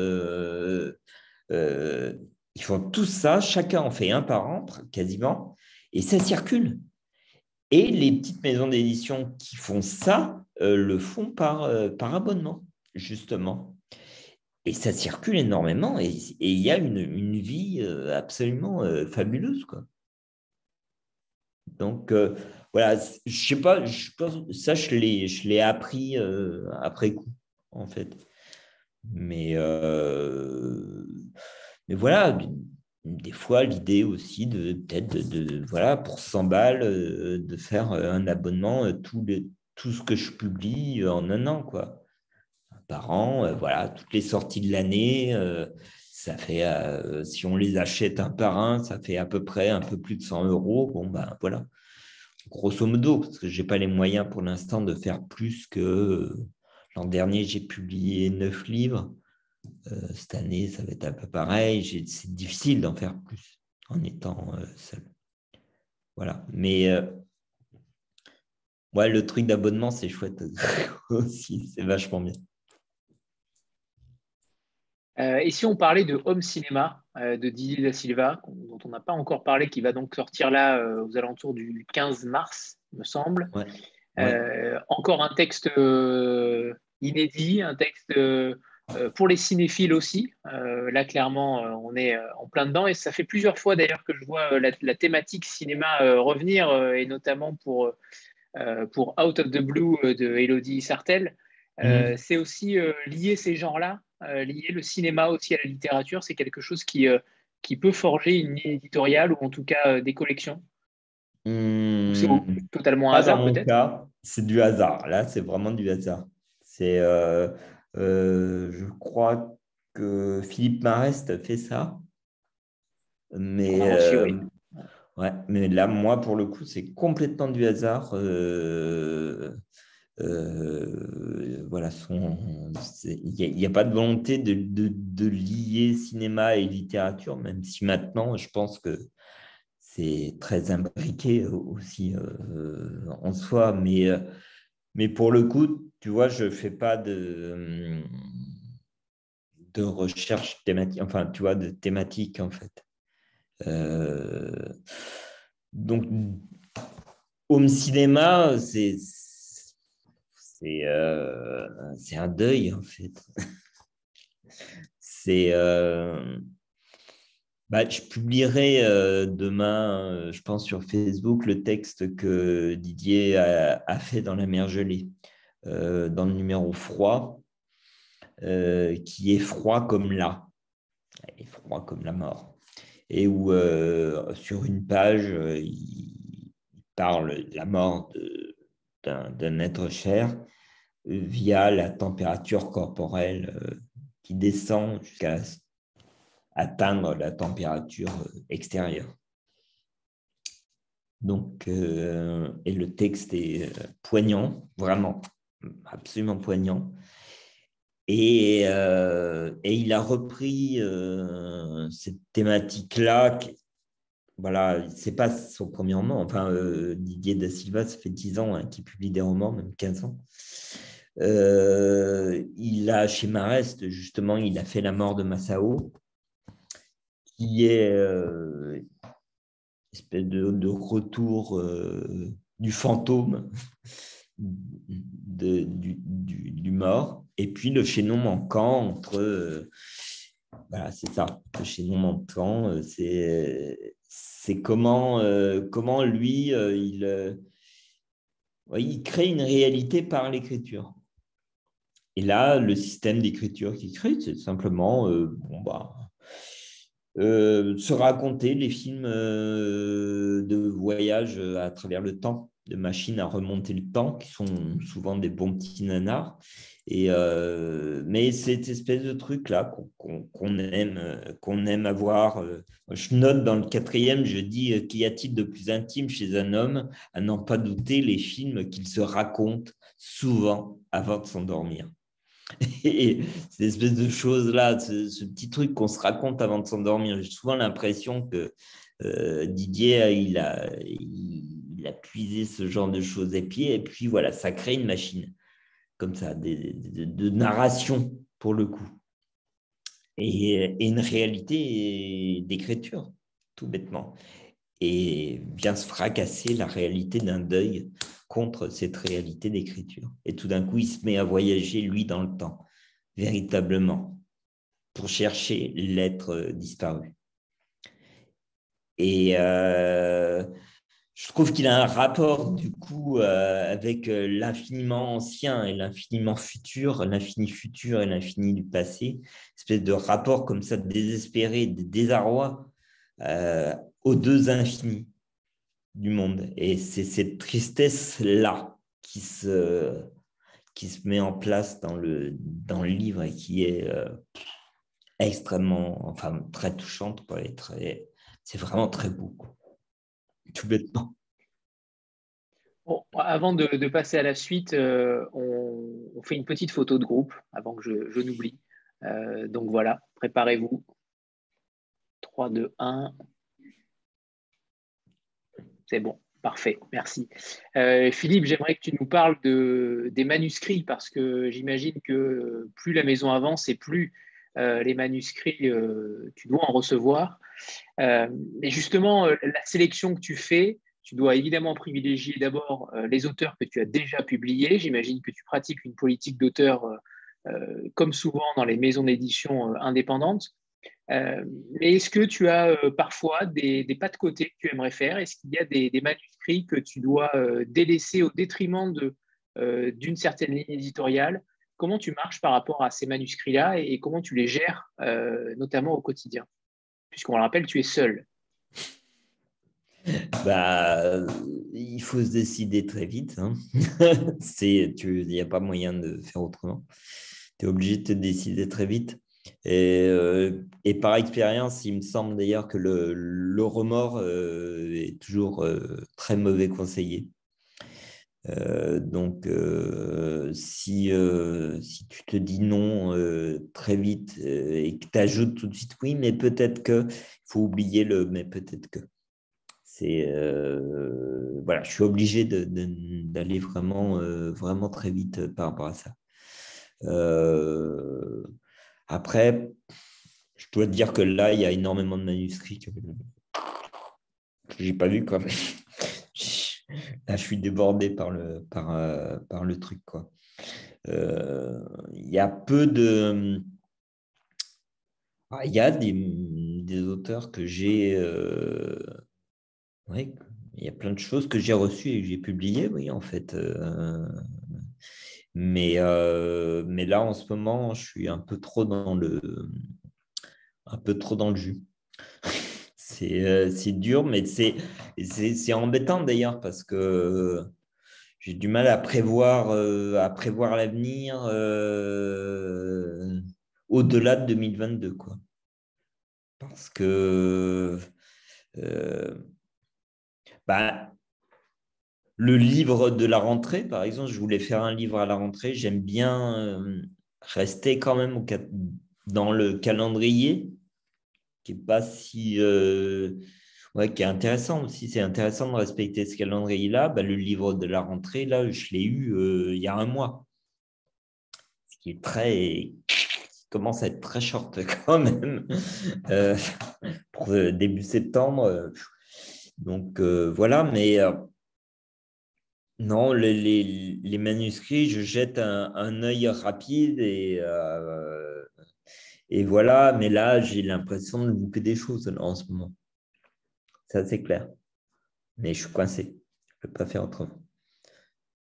ils font tout ça, chacun en fait un par an, quasiment, et ça circule. Et les petites maisons d'édition qui font ça euh, le font par, euh, par abonnement, justement. Et ça circule énormément et il y a une, une vie euh, absolument fabuleuse. Quoi. Donc, voilà, je sais pas, ça, je l'ai, je l'ai appris après coup, en fait. Mais, mais voilà, des fois l'idée aussi de peut-être de, voilà pour 100 balles euh, de faire euh, un abonnement euh, tout, tout ce que je publie en un an quoi. Par an voilà toutes les sorties de l'année ça fait si on les achète un par un ça fait à peu près un peu plus de 100 euros. Bon ben voilà. Grosso modo, parce que je n'ai pas les moyens pour l'instant de faire plus que l'an dernier, j'ai publié neuf livres. Cette année, ça va être un peu pareil. C'est difficile d'en faire plus en étant seul. Voilà. Mais ouais, le truc d'abonnement, c'est chouette (laughs) aussi. C'est vachement bien. Euh, et si on parlait de Home Cinéma euh, de Didier Da Silva, dont on n'a pas encore parlé, qui va donc sortir là euh, aux alentours du 15 mars, me semble. encore un texte inédit, un texte pour les cinéphiles aussi. là, clairement, on est en plein dedans. Et ça fait plusieurs fois d'ailleurs que je vois la, thématique cinéma revenir, et notamment pour, pour Out of the Blue de Elodie Sartel. Mmh. C'est aussi lié ces genres-là euh, lier le cinéma aussi à la littérature, c'est quelque chose qui, euh, qui peut forger une ligne éditoriale ou en tout cas euh, des collections hmm. C'est totalement hasard peut-être C'est du hasard. Là, c'est vraiment du hasard. C'est, je crois que Philippe Marest fait ça. Mais, ouais, mais là, moi, pour le coup, c'est complètement du hasard. Euh, voilà, il n'y a, pas de volonté de, lier cinéma et littérature, même si maintenant, je pense que c'est très imbriqué aussi euh, en soi. Mais, euh, mais pour le coup, tu vois, je ne fais pas de, de recherche thématique, enfin, tu vois, de thématique, en fait. donc, home cinéma, c'est euh, c'est un deuil, en fait. c'est. Euh, bah, je publierai euh, demain, je pense, sur Facebook, le texte que Didier a, fait dans La mer gelée, dans le numéro froid, qui est froid comme là, froid comme la mort. Et où, sur une page, il parle de la mort d'un être cher via la température corporelle euh, qui descend jusqu'à atteindre la température euh, extérieure. Donc, euh, et le texte est poignant, vraiment, absolument poignant. Et, et il a repris cette thématique-là. Voilà, c'est pas son premier roman. Enfin, Didier Da Silva, ça fait 10 ans hein, qu'il publie des romans, même 15 ans. Euh, il a, chez Marest, justement, il a fait La mort de Massao, qui est euh, une espèce de, retour euh, du fantôme du, mort. Et puis le chaînon manquant entre. voilà, c'est ça, le chaînon manquant, c'est, c'est comment, comment lui, il, il crée une réalité par l'écriture. Et là, le système d'écriture qu'il crée, c'est simplement euh, bon, bah, euh, se raconter les films euh, de voyage à travers le temps, de machines à remonter le temps, qui sont souvent des bons petits nanars. Et, mais cette espèce de truc-là qu'on aime, qu'on aime avoir. je note dans le quatrième, je dis qu'y a-t-il de plus intime chez un homme à n'en pas douter les films qu'il se raconte souvent avant de s'endormir? (laughs) Et cette espèce de choses-là, ce, petit truc qu'on se raconte avant de s'endormir, j'ai souvent l'impression que euh, Didier, il a, a puisé ce genre de choses et puis, et puis voilà, ça crée une machine comme ça, de, narration pour le coup. Et, une réalité d'écriture, tout bêtement. Et vient se fracasser la réalité d'un deuil contre cette réalité d'écriture. Et tout d'un coup, il se met à voyager, lui, dans le temps, véritablement, pour chercher l'être disparu. Et euh, je trouve qu'il a un rapport, du coup, euh, avec euh, l'infiniment ancien et l'infiniment futur, l'infini futur et l'infini du passé, espèce de rapport comme ça désespéré, de désarroi aux deux infinis du monde. Et c'est cette tristesse-là qui se, qui se met en place dans le, dans le livre et qui est euh, extrêmement, enfin, très touchante. C'est vraiment très beau, (laughs) tout bêtement. avant de, passer à la suite, euh, on, fait une petite photo de groupe avant que je, n'oublie. Euh, donc voilà, préparez-vous. 3, 2, 1. C'est bon, parfait, merci. Euh, Philippe, j'aimerais que tu nous parles de, des manuscrits parce que j'imagine que plus la maison avance et plus les manuscrits, tu dois en recevoir. Mais justement, la sélection que tu fais, tu dois évidemment privilégier d'abord euh, les auteurs que tu as déjà publiés. J'imagine que tu pratiques une politique d'auteur euh, euh, comme souvent dans les maisons d'édition indépendantes. mais est-ce que tu as parfois des, pas de côté que tu aimerais faire? Est-ce qu'il y a des, manuscrits que tu dois délaisser au détriment d'une certaine ligne éditoriale? Comment tu marches par rapport à ces manuscrits-là et, comment tu les gères, notamment au quotidien? Puisqu'on le rappelle, tu es seul. Bah, il faut se décider très vite. Hein. (laughs) Il n'y a pas moyen de faire autrement. Tu es obligé de te décider très vite. Et, euh, et par expérience, il me semble d'ailleurs que le, le remords euh, est toujours euh, très mauvais conseiller. Donc, si, si tu te dis non très vite et que tu ajoutes tout de suite oui, mais peut-être que, il faut oublier le mais peut-être que c'est euh, voilà, je suis obligé d'aller vraiment, euh, vraiment très vite euh, par rapport à ça. après, je dois te dire que là, il y a énormément de manuscrits que, je n'ai pas vu. Quoi. Là, je suis débordé par le, par, par le truc. Quoi. il y a peu de. Ah, il y a des, des auteurs que j'ai oui, il y a plein de choses que j'ai reçues et que j'ai publiées, oui, en fait. Euh, mais, euh, mais là, en ce moment, je suis un peu trop dans le, un peu trop dans le jus. Euh, c'est dur, mais c'est embêtant d'ailleurs parce que j'ai du mal à prévoir, à prévoir l'avenir au-delà de 2022. Quoi. Parce que bah, le livre de la rentrée, par exemple, je voulais faire un livre à la rentrée. J'aime bien euh, rester quand même dans le calendrier, qui est pas si. Euh, ouais, qui est intéressant aussi. C'est intéressant de respecter ce calendrier-là. Bah, le livre de la rentrée, là, je l'ai eu euh, il y a un mois. Ce qui est très. commence à être très short (laughs) quand même. pour début septembre donc euh, voilà, mais euh, non, les, manuscrits, je jette un, œil rapide et, euh, et voilà, mais là, j'ai l'impression de louper des choses en ce moment. Ça, c'est clair. Mais je suis coincé. Je ne peux pas faire autrement.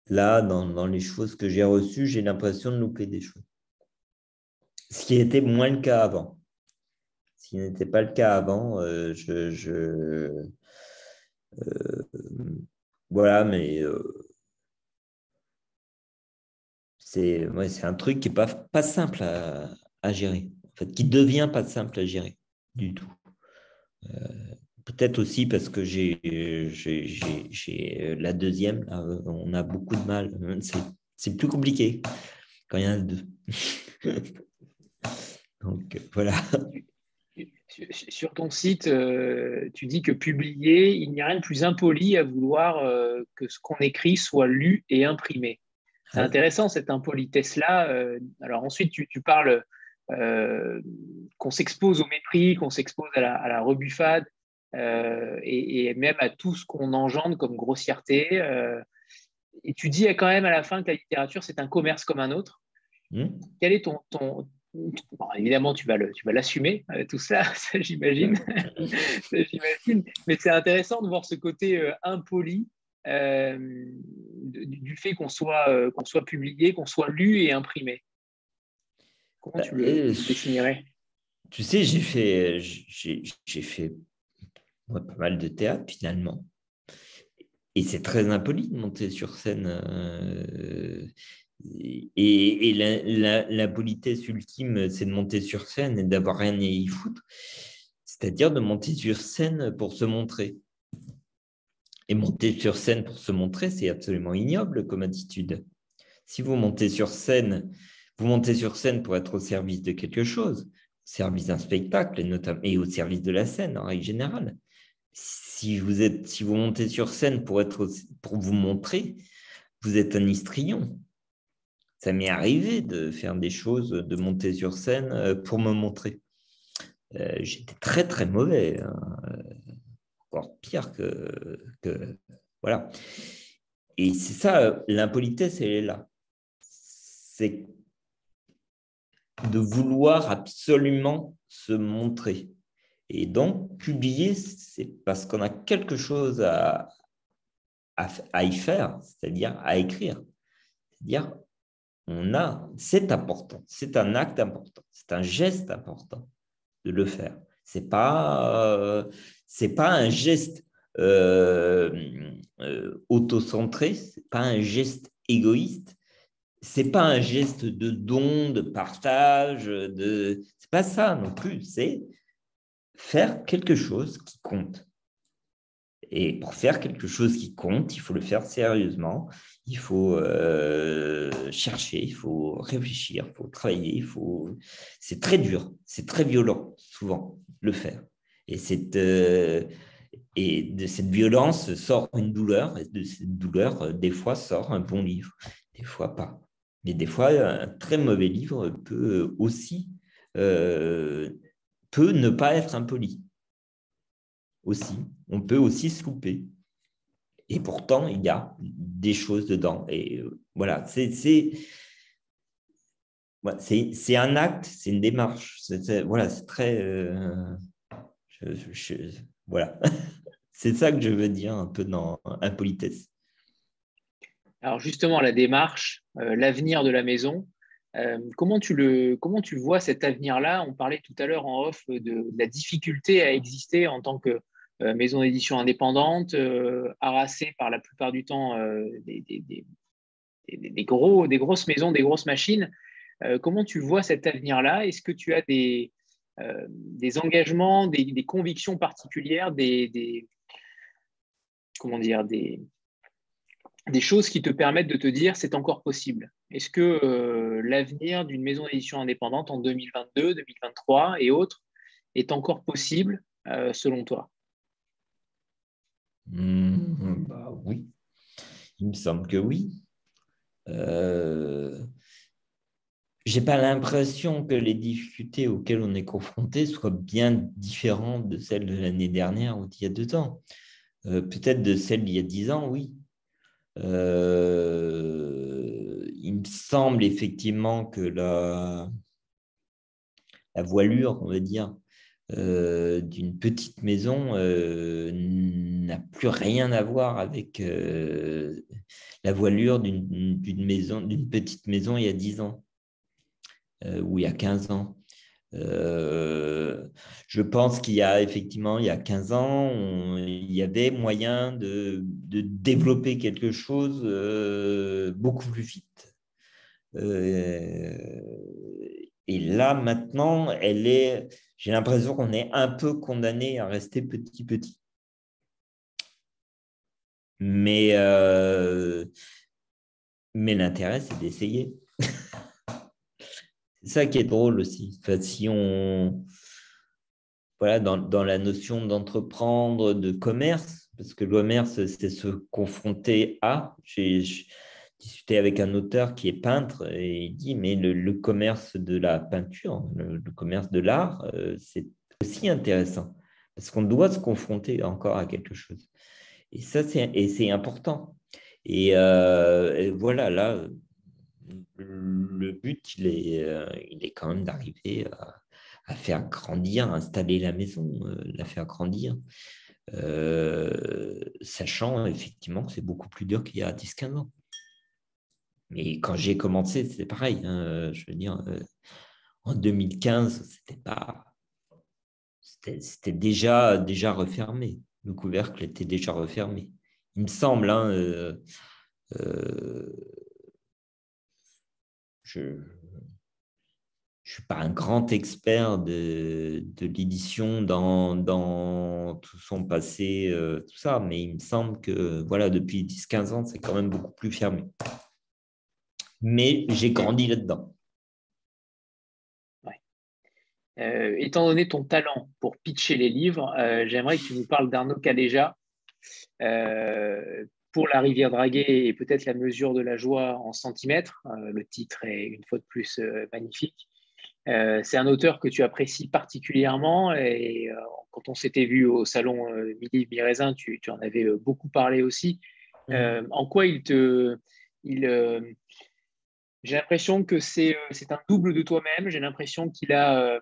Là, dans, les choses que j'ai reçues, j'ai l'impression de louper des choses. Ce qui était moins le cas avant. Ce qui n'était pas le cas avant, je, euh, voilà, mais euh, c'est un truc qui n'est pas, pas simple à, à, gérer, en fait, qui devient pas simple à gérer du tout. Euh, peut-être aussi parce que j'ai la deuxième, on a beaucoup de mal. (laughs) C'est plus compliqué quand il y en a deux. (laughs) Donc voilà sur ton site, euh, tu dis que publier, il n'y a rien de plus impoli à vouloir euh, que ce qu'on écrit soit lu et imprimé. C'est intéressant cette impolitesse-là. Euh, alors ensuite, tu, parles qu'on s'expose au mépris, qu'on s'expose à la, rebuffade et, même à tout ce qu'on engendre comme grossièreté. et tu dis quand même à la fin que la littérature, c'est un commerce comme un autre. Mmh. Quel est ton, ton, évidemment, tu vas, l'assumer, euh, tout (laughs) (laughs) ça, j'imagine. Mais c'est intéressant de voir ce côté euh, impoli euh, du, fait qu'on soit, qu'on soit publié, qu'on soit lu et imprimé. Comment tu le bah, définirais? Tu sais, j'ai fait, j'ai, fait pas mal de théâtre finalement. Et c'est très impoli de monter sur scène. Et, la, politesse ultime, c'est de monter sur scène et d'avoir rien à y foutre. C'est-à-dire de monter sur scène pour se montrer. Et monter sur scène pour se montrer, c'est absolument ignoble comme attitude. Si vous montez sur scène, vous montez sur scène pour être au service de quelque chose, au service d'un spectacle et, notamment, et au service de la scène en règle générale. Si vous, êtes, si vous montez sur scène pour, être, pour vous montrer, vous êtes un histrion. Ça m'est arrivé de faire des choses, de monter sur scène euh, pour me montrer. Euh, j'étais très très mauvais, hein. encore pire que, que voilà. Et c'est ça, l'impolitesse, elle est là. C'est de vouloir absolument se montrer. Et donc, publier, c'est parce qu'on a quelque chose à, à, y faire, c'est-à-dire à écrire. C'est-à-dire, on a, c'est important, c'est un acte important, c'est un geste important de le faire. C'est pas, c'est pas un geste euh, euh, autocentré, c'est pas un geste égoïste, c'est pas un geste de don, de partage, de, c'est pas ça non plus. C'est faire quelque chose qui compte. Et pour faire quelque chose qui compte, il faut le faire sérieusement, il faut euh, chercher, il faut réfléchir, il faut travailler, il faut... c'est très dur, c'est très violent souvent le faire. Et, cette, euh, et de cette violence sort une douleur, et de cette douleur, euh, des fois, sort un bon livre, des fois pas. Mais des fois, un très mauvais livre peut aussi peut ne pas être impoli aussi. On peut aussi se louper. Et pourtant, il y a des choses dedans. Et euh, voilà, c'est c'est un acte, c'est une démarche. voilà, c'est très. Euh, voilà. (laughs) c'est ça que je veux dire un peu dans impolitesse. Alors justement, la démarche, euh, l'avenir de la maison, comment, tu le, comment tu vois cet avenir-là? On parlait tout à l'heure en off de, la difficulté à exister en tant que euh, maison d'édition indépendante, euh, harassée par la plupart du temps euh, des, gros, des grosses maisons, des grosses machines. comment tu vois cet avenir-là? Est-ce que tu as des, des engagements, des, convictions particulières, des, comment dire, des, des choses qui te permettent de te dire c'est encore possible Est-ce que l'avenir d'une maison d'édition indépendante en 2022, 2023 et autres est encore possible selon toi? Mmh, bah oui, il me semble que oui. Euh, j'ai pas l'impression que les difficultés auxquelles on est confronté soient bien différentes de celles de l'année dernière ou d'il y a deux ans. Euh, peut-être de celles d'il y a dix ans, oui. Euh, il me semble effectivement que la, voilure, on va dire, euh, d'une petite maison euh, n'a plus rien à voir avec la voilure d'une maison, d'une petite maison il y a 10 ans ou il y a 15 ans. Je pense qu'il y a effectivement, il y a 15 ans, il y avait moyen de, de développer quelque chose beaucoup plus vite. et là, maintenant, elle est, j'ai l'impression qu'on est un peu condamné à rester petit petit. Mais, euh, mais l'intérêt, c'est d'essayer. (laughs) c'est ça qui est drôle aussi. si on, voilà, dans, dans la notion d'entreprendre, de commerce, parce que le commerce, c'est se confronter à. J'ai discuté avec un auteur qui est peintre et il dit mais le, commerce de la peinture, le, commerce de l'art, euh, c'est aussi intéressant parce qu'on doit se confronter encore à quelque chose. Et ça, c'est important. Euh, et, voilà, là, le but, il est, euh, il est quand même d'arriver à, faire grandir, installer la maison, la faire grandir. sachant effectivement que c'est beaucoup plus dur qu'il y a 10-15 ans. Mais quand j'ai commencé, c'était pareil. Hein, je veux dire, euh, en 2015, c'était pas. C'était déjà, déjà refermé. Le couvercle était déjà refermé. Il me semble. Hein, euh, euh, je ne suis pas un grand expert de, l'édition dans, dans, tout son passé, euh, tout ça, mais il me semble que voilà, depuis 10-15 ans, c'est quand même beaucoup plus fermé. Mais j'ai grandi là-dedans. Euh, étant donné ton talent pour pitcher les livres, euh, j'aimerais que tu nous parles d'Arnaud Caléja pour La rivière draguée et peut-être la mesure de la joie en centimètres. le titre est une fois de plus magnifique. Euh, c'est un auteur que tu apprécies particulièrement et euh, quand on s'était vu au salon euh, Midi Miraisin, tu, tu, en avais beaucoup parlé aussi. Mhm. en quoi il te. Il, j'ai l'impression que c'est, c'est un double de toi-même. J'ai l'impression qu'il a.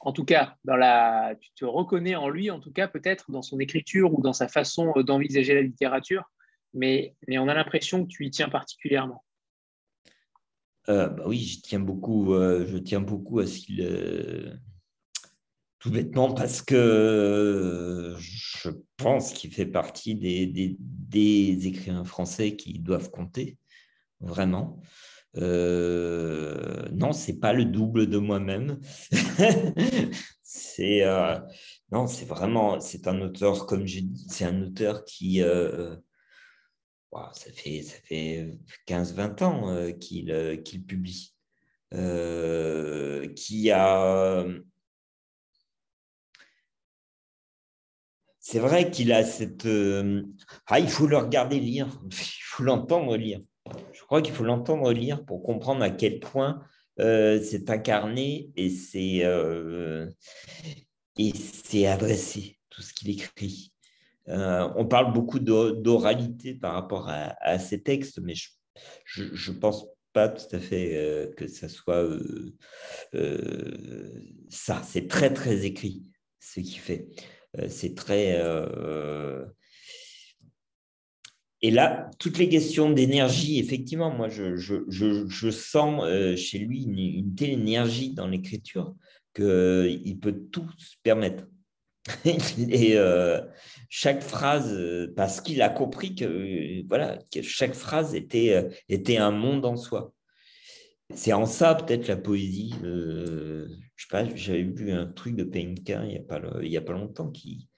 en tout cas, dans la, tu te reconnais en lui, en tout cas, peut-être dans son écriture ou dans sa façon d'envisager la littérature, mais, mais on a l'impression que tu y tiens particulièrement. Euh, bah oui, je tiens beaucoup, euh, je tiens beaucoup à ce qu'il. Euh, tout bêtement parce que je pense qu'il fait partie des, des, écrivains français qui doivent compter, vraiment. Non, c'est pas le double de moi-même. (laughs) c'est non, c'est vraiment, c'est un auteur, comme j'ai dit, c'est un auteur qui ça fait, ça fait 15-20 ans euh, euh, qu'il publie, euh, qui a... C'est vrai qu'il a cette... Ah, il faut le regarder lire, (laughs) il faut l'entendre lire. Je crois qu'il faut l'entendre lire pour comprendre à quel point c'est incarné et c'est et c'est adressé, tout ce qu'il écrit. Euh, on parle beaucoup d'oralité par rapport à, ces textes, mais je ne pense pas tout à fait euh, que ça soit euh, ça. C'est très, très écrit, ce qu'il fait. c'est très... Et là, toutes les questions d'énergie, effectivement, moi, je, sens chez lui une, telle énergie dans l'écriture qu'il peut tout se permettre. (laughs) et euh, chaque phrase, euh, parce qu'il a compris que, euh, voilà, que chaque phrase était, était un monde en soi. C'est en ça peut-être la poésie. je sais pas, j'avais vu un truc de Penka il n'y a, a pas longtemps qui,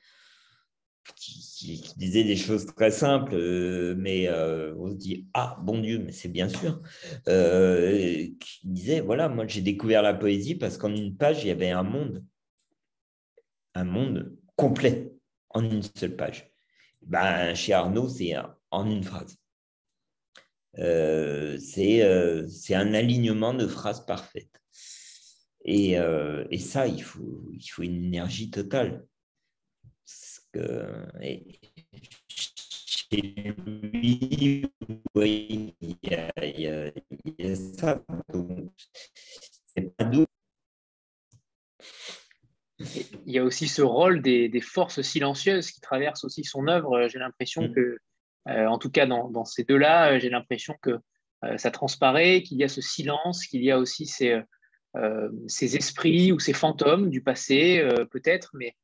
qui, disait des choses très simples, mais on se dit Ah, bon Dieu, mais c'est bien sûr. qui disait Voilà, moi j'ai découvert la poésie parce qu'en une page, il y avait un monde un monde complet en une seule page. Ben, chez Arnaud, c'est en une phrase. Euh, euh, c'est un alignement de phrases parfaites. Et, euh, et, ça, il faut, il faut une énergie totale. Que, chez lui, oui, il y a, il y a, il y a ça. C'est pas doux il y a aussi ce rôle des, forces silencieuses qui traversent aussi son œuvre. J'ai l'impression mm. que, euh, en tout cas dans, ces deux-là, euh, j'ai l'impression que euh, ça transparaît, qu'il y a ce silence, qu'il y a aussi ces, ces, esprits ou ces fantômes du passé, peut-être, mais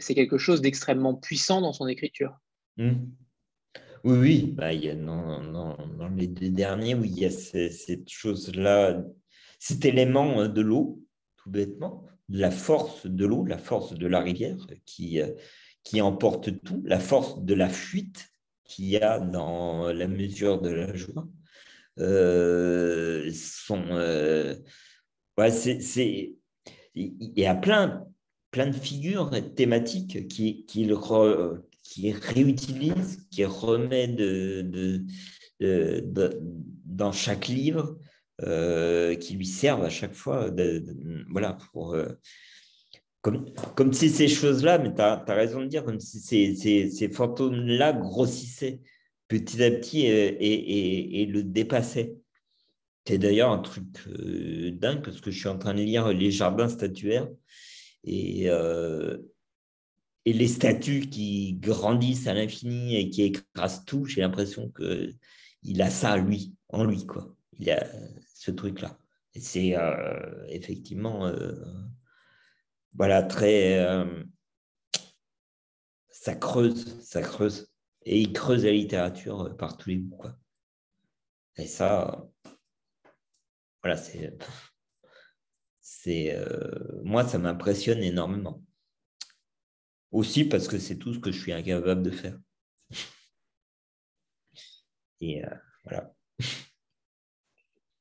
c'est quelque chose d'extrêmement puissant dans son écriture. Mm. Oui, oui, bah, il y a, dans, les deux derniers, oui, il y a cette chose-là, cet élément de l'eau, tout bêtement, la force de l'eau, la force de la rivière qui, euh, qui emporte tout, la force de la fuite qu'il y a dans la mesure de la joie. Euh, euh, c'est, il y a plein, plein de figures thématiques qui, qui, réutilisent, qui remet de, de, dans chaque livre euh, qui lui servent à chaque fois. voilà, pour, euh, comme, comme si ces choses-là, mais tu as, raison de dire, comme si ces, ces, ces fantômes-là grossissaient petit à petit et, et, le dépassaient. C'est d'ailleurs un truc euh, dingue parce que je suis en train de lire Les jardins statuaires et, et les statues qui grandissent à l'infini et qui écrasent tout. J'ai l'impression qu'il a ça lui, en lui. Quoi. Il a, ce truc-là. Et c'est euh, effectivement euh, voilà, très. Euh, ça creuse, ça creuse. Et il creuse la littérature par tous les bouts. Quoi. Et ça, voilà, c'est. C'est moi, ça m'impressionne énormément. Aussi parce que c'est tout ce que je suis incapable de faire. (laughs) Et voilà.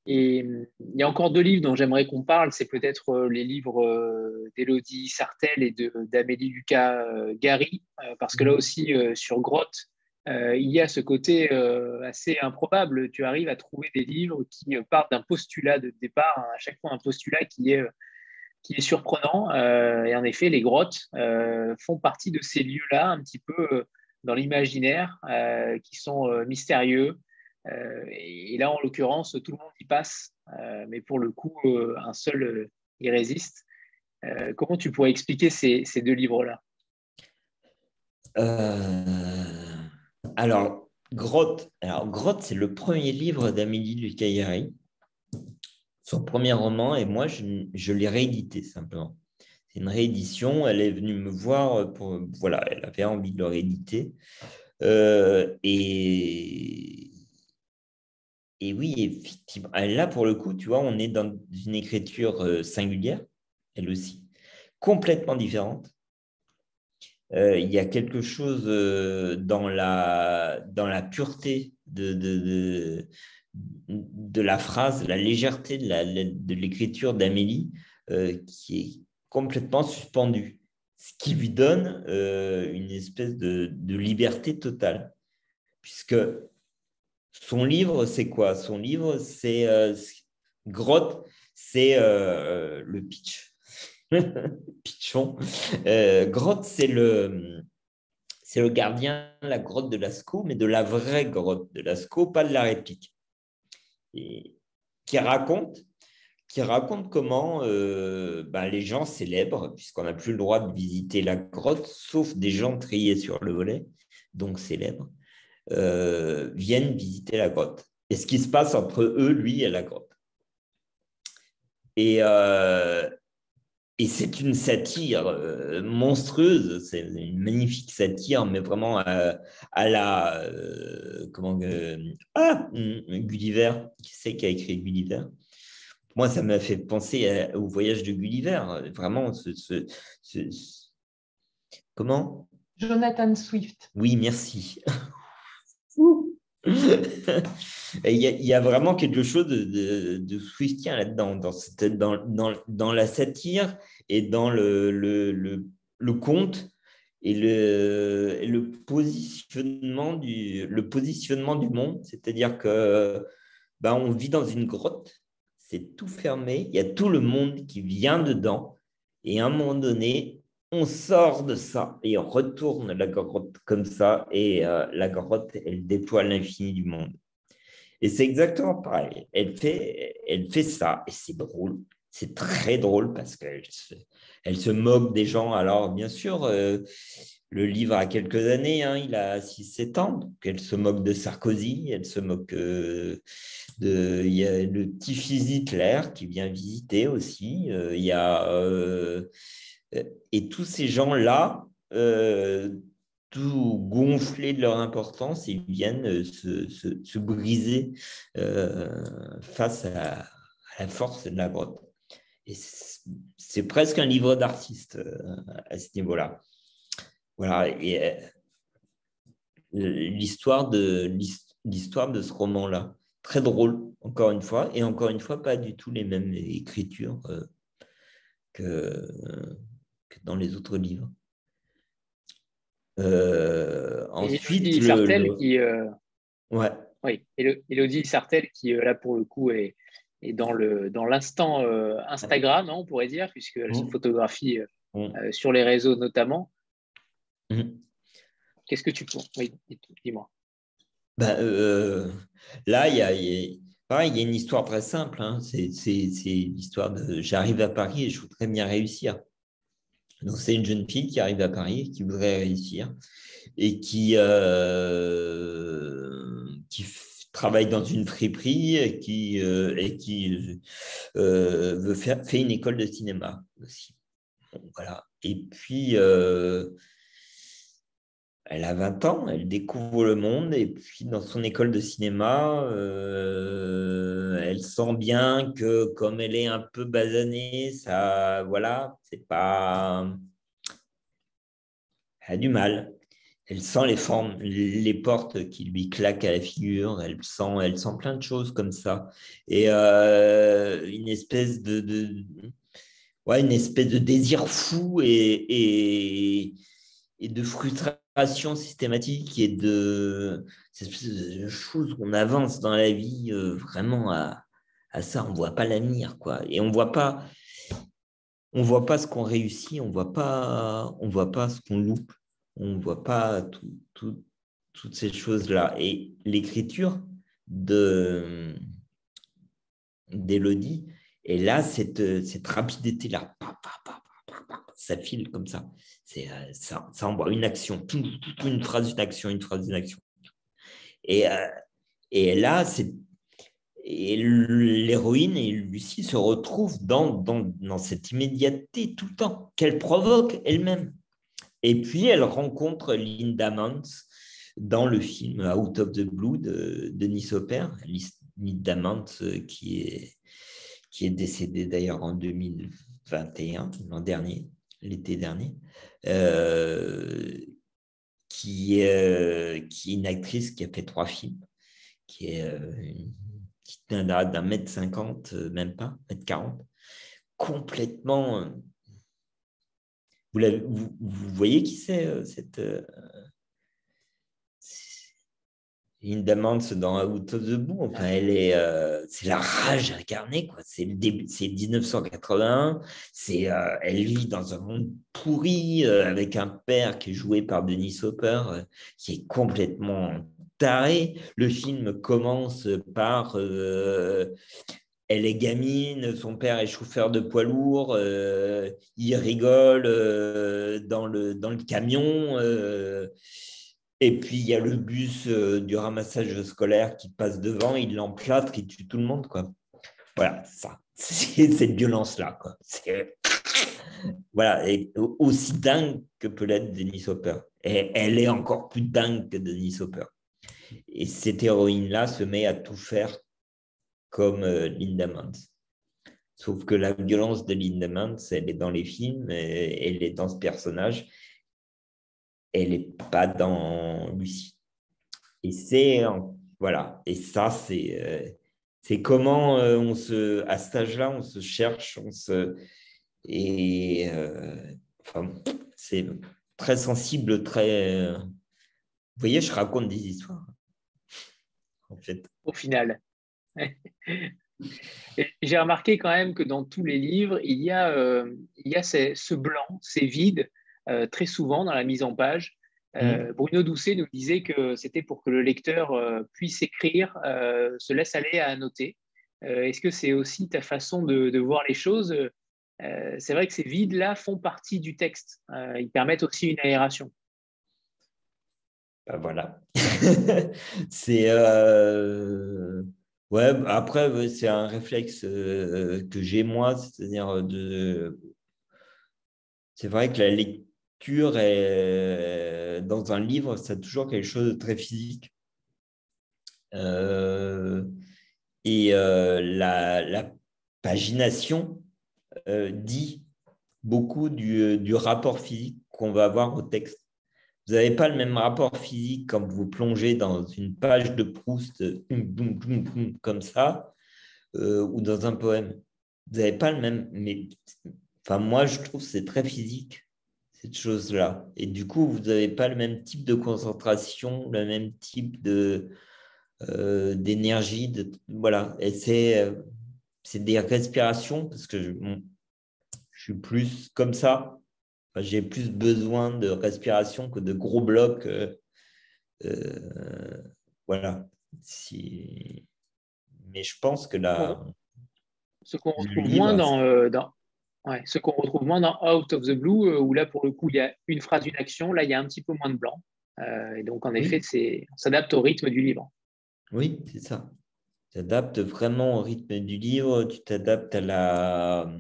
Et il y a encore deux livres dont j'aimerais qu'on parle. C'est peut-être euh, les livres euh, d'Élodie Sartel et d'Amélie Lucas euh, Gary, parce que là aussi, sur Grotte, il y a ce côté assez improbable. Tu arrives à trouver des livres qui partent d'un postulat de départ, hein, à chaque fois un postulat qui est, qui est surprenant. et en effet, les grottes font partie de ces lieux-là, un petit peu dans l'imaginaire, qui sont mystérieux, euh, et là, en l'occurrence, tout le monde y passe, euh, mais pour le coup, euh, un seul y résiste. comment tu pourrais expliquer ces, deux livres-là? Alors, Grotte, Grotte c'est le premier livre d'Amélie Lucaillari, son premier roman, et moi, je, l'ai réédité simplement. C'est une réédition, elle est venue me voir, pour, voilà, elle avait envie de le rééditer. et et oui, effectivement. Ah, là, pour le coup, tu vois, on est dans une écriture euh, singulière, elle aussi, complètement différente. Euh, il y a quelque chose euh, dans, la, dans la pureté de, de, de, la phrase, la légèreté de l'écriture d'Amélie qui est complètement suspendue, ce qui lui donne une espèce de, liberté totale, puisque son livre, c'est quoi? Son livre, c'est euh, Grotte, c'est euh, le pitch. (laughs) Pitchon. Euh, grotte, c'est le, c'est le gardien de la grotte de Lascaux, mais de la vraie grotte de Lascaux, pas de la réplique. Qui raconte qui raconte comment ben, les gens célèbres, puisqu'on n'a plus le droit de visiter la grotte, sauf des gens triés sur le volet, donc célèbres, euh, viennent visiter la grotte. Et ce qui se passe entre eux, lui et la grotte. Et, euh, et c'est une satire euh, monstrueuse, c'est une magnifique satire, mais vraiment à, la. comment. ah Gulliver, qui c'est qui a écrit Gulliver? Moi, ça m'a fait penser au voyage de Gulliver, vraiment. ce, comment? Jonathan Swift. Oui, merci. (laughs) Il y, a vraiment quelque chose de, de, Swiftien là-dedans, dans, dans, dans, dans, la satire et dans le, le, le, conte et le, le, positionnement du, le positionnement du monde. C'est-à-dire que ben, on vit dans une grotte, c'est tout fermé, il y a tout le monde qui vient dedans, et à un moment donné, on sort de ça et on retourne la grotte comme ça, et euh, la grotte, elle déploie l'infini du monde. Et c'est exactement pareil. Elle fait, elle fait ça, et c'est drôle. C'est très drôle parce qu'elle se, elle se moque des gens. Alors, bien sûr, euh, le livre a quelques années, hein, il a 6-7 ans, elle se moque de Sarkozy, elle se moque euh, de... Il y a le petit-fils Hitler qui vient visiter aussi. il y a et tous ces gens-là, euh, tout gonflés de leur importance, ils viennent euh, se, briser face à, la force de la grotte. C'est presque un livre d'artiste à ce niveau-là. Voilà. L'histoire de l'histoire de ce roman-là, très drôle, encore une fois, et encore une fois, pas du tout les mêmes écritures que dans les autres livres. Euh, ensuite, Sartel qui, euh, ouais. oui, Élodie Sartel qui euh, là pour le coup est, est dans le dans l'instant Instagram, hein, on pourrait dire, puisqu'elle se mmh. photographie mmh. sur les réseaux notamment. Mmh. Qu'est-ce que tu penses? Oui, dis-moi. Ben, là, il y a, il y a une histoire très simple. Hein. C'est l'histoire de j'arrive à Paris et je voudrais bien réussir. Donc, c'est une jeune fille qui arrive à Paris, qui voudrait réussir et qui, euh, travaille dans une friperie et qui, euh, et qui euh, veut faire fait une école de cinéma aussi. voilà. Et puis, elle a 20 ans, elle découvre le monde et puis dans son école de cinéma, euh, elle sent bien que comme elle est un peu basanée, ça, voilà, c'est pas, elle a du mal. Elle sent les formes, les portes qui lui claquent à la figure. Elle sent, elle sent plein de choses comme ça et euh, une espèce de, ouais, une espèce de désir fou et, et, et de frustration systématique et de choses qu'on avance dans la vie euh, vraiment à, ça. On voit pas l'avenir, quoi. Et on voit pas, on voit pas ce qu'on réussit, on voit pas, on voit pas ce qu'on loupe, on voit pas toutes ces choses-là. Et l'écriture de d'Élodie, et là, cette, cette rapidité-là, ça file comme ça. C'est, euh, ça, ça envoie une action, une phrase, une action, une phrase, une action. Et, euh, et là, c'est l'héroïne et Lucie se retrouvent dans, dans, dans, cette immédiateté tout le temps qu'elle provoque elle-même. Et puis, elle rencontre Linda Mantz dans le film Out of the Blue de Denis Hopper. Linda Mantz euh, qui est, qui est décédée d'ailleurs en 2021, l'an dernier l'été dernier, euh, qui, euh, qui est une actrice qui a fait trois films, qui est euh, une petite nana d'un mètre cinquante, même pas, mètre quarante, complètement. Vous, vous, vous, voyez qui c'est cette une demande dans Out of the Blue. Enfin, elle est, euh, c'est la rage incarnée, quoi. C'est le début, c'est 1981. C'est, euh, elle vit dans un monde pourri euh, avec un père qui est joué par Denis Hopper, qui est complètement taré. Le film commence par elle est gamine, son père est chauffeur de poids lourd, il rigole dans, le, dans le camion. Et puis, il y a le bus euh, du ramassage scolaire qui passe devant, il l'emplâtre, il tue tout le monde. Quoi. Voilà, ça. (laughs) C'est cette violence-là. (laughs) Voilà, aussi dingue que peut l'être Denis Hopper. Elle est encore plus dingue que Denis Hopper. Et cette héroïne-là se met à tout faire comme euh, Linda Mans. Sauf que la violence de Linda Mans, elle est dans les films, elle est dans ce personnage elle n'est pas dans Lucie. Et c'est voilà. Et ça, c'est euh, c'est comment euh, on se à cet âge-là, on se cherche, on se et euh, enfin, c'est très sensible, très. Vous voyez, je raconte des histoires. En fait. Au final. (laughs) J'ai remarqué quand même que dans tous les livres, il y a, il y a ce blanc, ces vides euh, très souvent dans la mise en page. Euh, mm. Bruno Doucet nous disait que c'était pour que le lecteur euh, puisse écrire, se laisse aller à noter. Est-ce que c'est aussi ta façon de, voir les choses? C'est vrai que ces vides-là font partie du texte. ils permettent aussi une aération. Ben voilà. (laughs) c'est ouais. Après, c'est un réflexe que j'ai moi, c'est-à-dire de. C'est vrai que la lecture et dans un livre, c'est toujours quelque chose de très physique. Euh, et euh, la, pagination euh, dit beaucoup du, rapport physique qu'on va avoir au texte. Vous n'avez pas le même rapport physique quand vous plongez dans une page de Proust comme ça ou dans un poème. Vous n'avez pas le même. Mais enfin, moi, je trouve que c'est très physique cette chose-là. Et du coup, vous n'avez pas le même type de concentration, le même type de euh, d'énergie. De, voilà. Et c'est, euh, c'est des respirations parce que je, je suis plus comme ça. j'ai plus besoin de respiration que de gros blocs. Euh, voilà. Si... Mais je pense que là. Ce qu'on retrouve moins dans, dans, ce qu'on retrouve moins dans Out of the Blue, euh, où là, pour le coup, il y a une phrase, une action. Là, il y a un petit peu moins de blanc. Euh, et donc, en effet, c'est, on s'adapte au rythme du livre. Oui, c'est ça. Tu t'adaptes vraiment au rythme du livre, tu t'adaptes à la.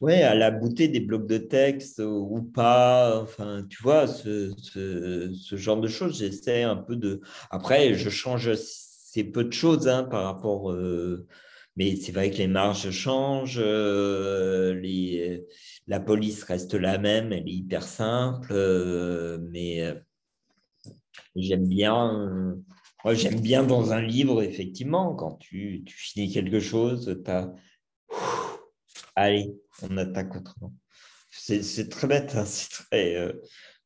Ouais, à la beauté des blocs de texte ou pas. Enfin, tu vois, ce, ce, genre de choses, j'essaie un peu de. Après, je change c'est peu de choses hein, par rapport. Euh, mais c'est vrai que les marges changent, euh, les, la police reste la même, elle est hyper simple, euh, mais j'aime bien. J'aime bien dans un livre, effectivement, quand tu, finis quelque chose, tu as. Allez, on attaque autrement. C'est très bête, hein, c'est très.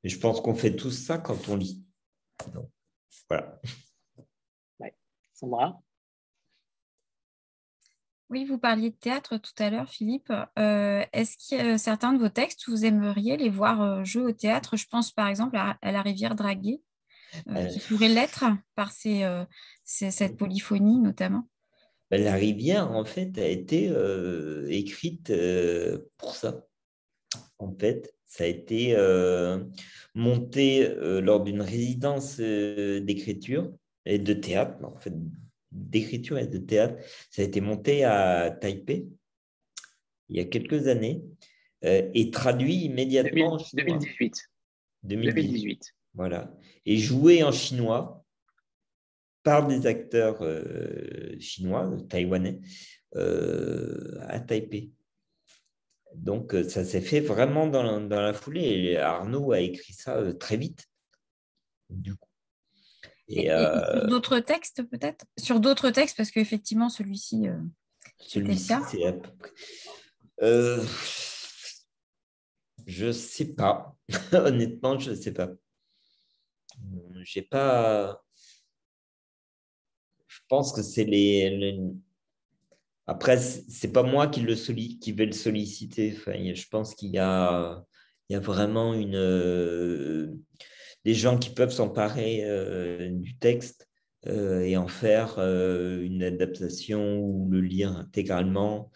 mais je pense qu'on fait tout ça quand on lit. Voilà. Sandra? Oui, vous parliez de théâtre tout à l'heure, Philippe. Euh, est-ce que certains de vos textes, vous aimeriez les voir euh, jouer au théâtre? Je pense par exemple à, La rivière draguée, euh, qui pourrait l'être par cette polyphonie notamment. Ben, la rivière, en fait, a été écrite pour ça. En fait, ça a été monté lors d'une résidence d'écriture et de théâtre, en fait, d'écriture et de théâtre. Ça a été monté à Taipei il y a quelques années euh, et traduit immédiatement 2018. 2018. Voilà. Et joué en chinois par des acteurs euh, chinois, taïwanais, euh, à Taipei. Donc, ça s'est fait vraiment dans la, dans la, foulée. Et Arnaud a écrit ça très vite. Du coup, et, euh, d'autres textes, peut-être? Sur d'autres textes, parce qu'effectivement, celui-ci. Euh, celui-ci, c'est à peu près. Euh, je sais pas. (laughs) Honnêtement, je ne sais pas. J'ai pas. Je pense que c'est les, Après, c'est pas moi qui, le qui vais le solliciter. Enfin, je pense qu'il y a, il y a vraiment une des gens qui peuvent s'emparer euh, du texte euh, et en faire euh, une adaptation ou le lire intégralement.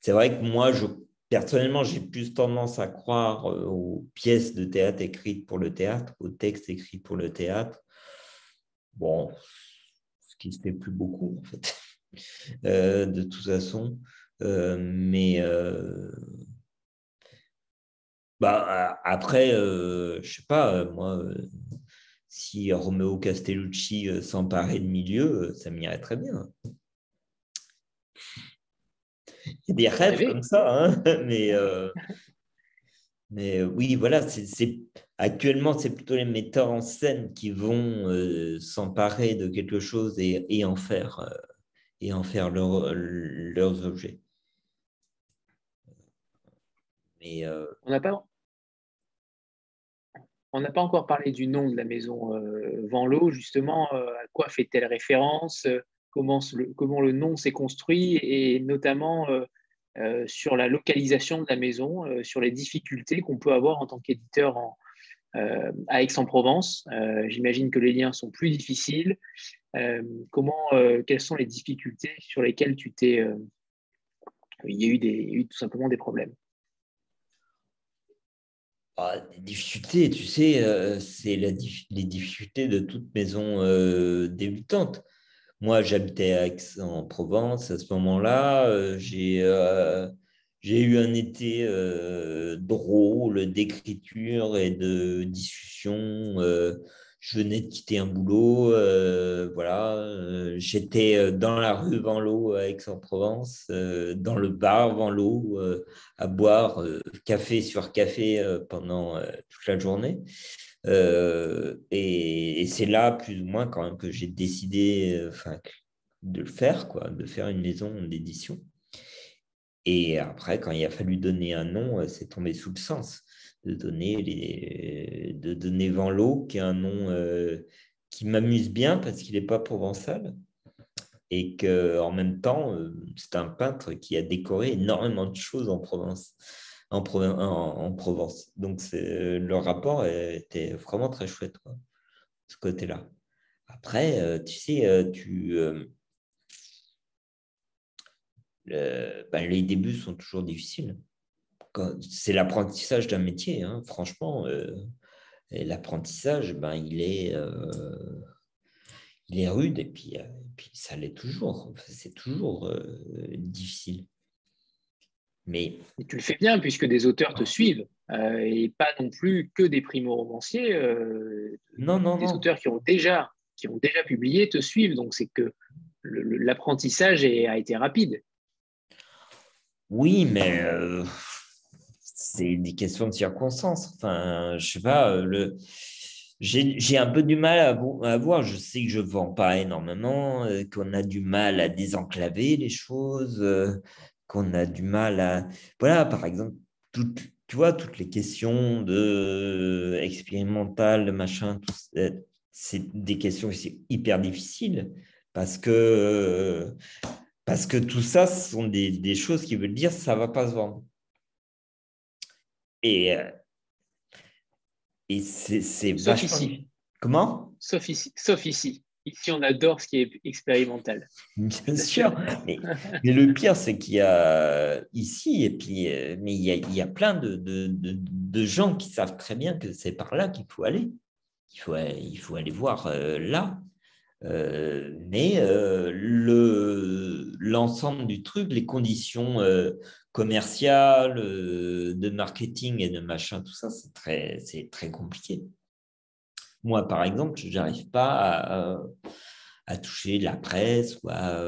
c'est vrai que moi, je, personnellement, j'ai plus tendance à croire aux pièces de théâtre écrites pour le théâtre, aux textes écrits pour le théâtre. Bon, ce qui se fait plus beaucoup, en fait, (laughs) de toute façon. mais bah, après, euh, je sais pas, euh, moi, euh, si Romeo Castellucci s'emparait de milieu, ça m'irait très bien. Il y a des rêves comme ça, hein (laughs) mais, mais oui, voilà, c'est, actuellement, c'est plutôt les metteurs en scène qui vont s'emparer de quelque chose et, en faire, et en faire leurs objets. Mais, On n'a pas, encore parlé du nom de la maison euh, justement, euh, à quoi fait-elle référence, euh, comment, le, nom s'est construit et notamment sur la localisation de la maison, sur les difficultés qu'on peut avoir en tant qu'éditeur à Aix-en-Provence. J'imagine que les liens sont plus difficiles. comment, quelles sont les difficultés sur lesquelles tu t'es... il y a eu tout simplement des problèmes? Ah, difficultés, tu sais, euh, c'est les difficultés de toute maison euh, débutante. Moi, j'habitais Aix-en-Provence à ce moment-là. Euh, j'ai eu un été drôle d'écriture et de discussion je venais de quitter un boulot, euh, voilà, euh, j'étais euh, dans la rue Venlo à Aix-en-Provence, dans le bar Venlo, à boire café sur café pendant toute la journée. et, c'est là, plus ou moins, quand même, que j'ai décidé de le faire, quoi, de faire une maison d'édition. Et après, quand il a fallu donner un nom, c'est tombé sous le sens de donner, les, de donner qui est un nom euh, qui m'amuse bien parce qu'il n'est pas provençal et qu'en même temps, euh, c'est un peintre qui a décoré énormément de choses en Provence. En, en, Provence. Donc, le rapport était vraiment très chouette, ce côté-là. Après, euh, tu sais, tu, ben, les débuts sont toujours difficiles c'est l'apprentissage d'un métier, hein, franchement. Euh, l'apprentissage, ben, il est, euh, il est rude et puis, puis ça l'est toujours. c'est toujours difficile. Mais... tu le fais bien puisque des auteurs te suivent et pas non plus que des primo-romanciers. non, non, des non. auteurs qui ont déjà qui ont déjà publié te suivent. Donc, c'est que l'apprentissage a été rapide. Oui, mais euh, c'est des questions de circonstances. Enfin, je sais pas, euh, le... j'ai un peu du mal à, voir. Je sais que je ne vends pas énormément, euh, qu'on a du mal à désenclaver les choses, qu'on a du mal à. Voilà, par exemple, tu vois, toutes les questions de expérimental, machin, c'est des questions qui sont hyper difficiles parce que, parce que tout ça, ce sont des, choses qui veulent dire ça ne va pas se vendre. Et, euh, et c'est Sauf ici. Comment? Sauf ici. Sauf ici. Ici, on adore ce qui est expérimental. Bien (laughs) sûr. Mais, le pire, c'est qu'il y a ici, et puis, euh, mais il y a, il y a plein de, de, de, gens qui savent très bien que c'est par là qu'il faut aller. Il faut, il faut aller voir euh, là. Euh, mais euh, l'ensemble du truc, les conditions euh, commerciales, de marketing et de machin, tout ça, c'est très, très compliqué. Moi, par exemple, je n'arrive pas à, toucher la presse ou à,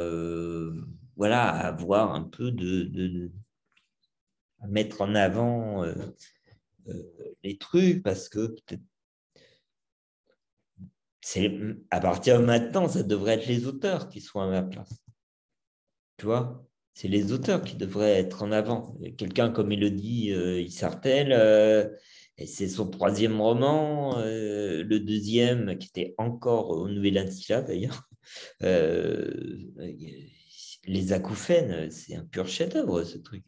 voilà, à avoir un peu de, à mettre en avant les trucs parce que peut-être c'est à partir de maintenant, ça devrait être les auteurs qui sont à ma place. Tu vois? C'est les auteurs qui devraient être en avant. Quelqu'un comme Elodie euh, Issartel, euh, c'est son troisième roman, euh, le deuxième qui était encore au Nouvel Insula d'ailleurs. Euh, les acouphènes, c'est un pur chef-d'œuvre ce truc.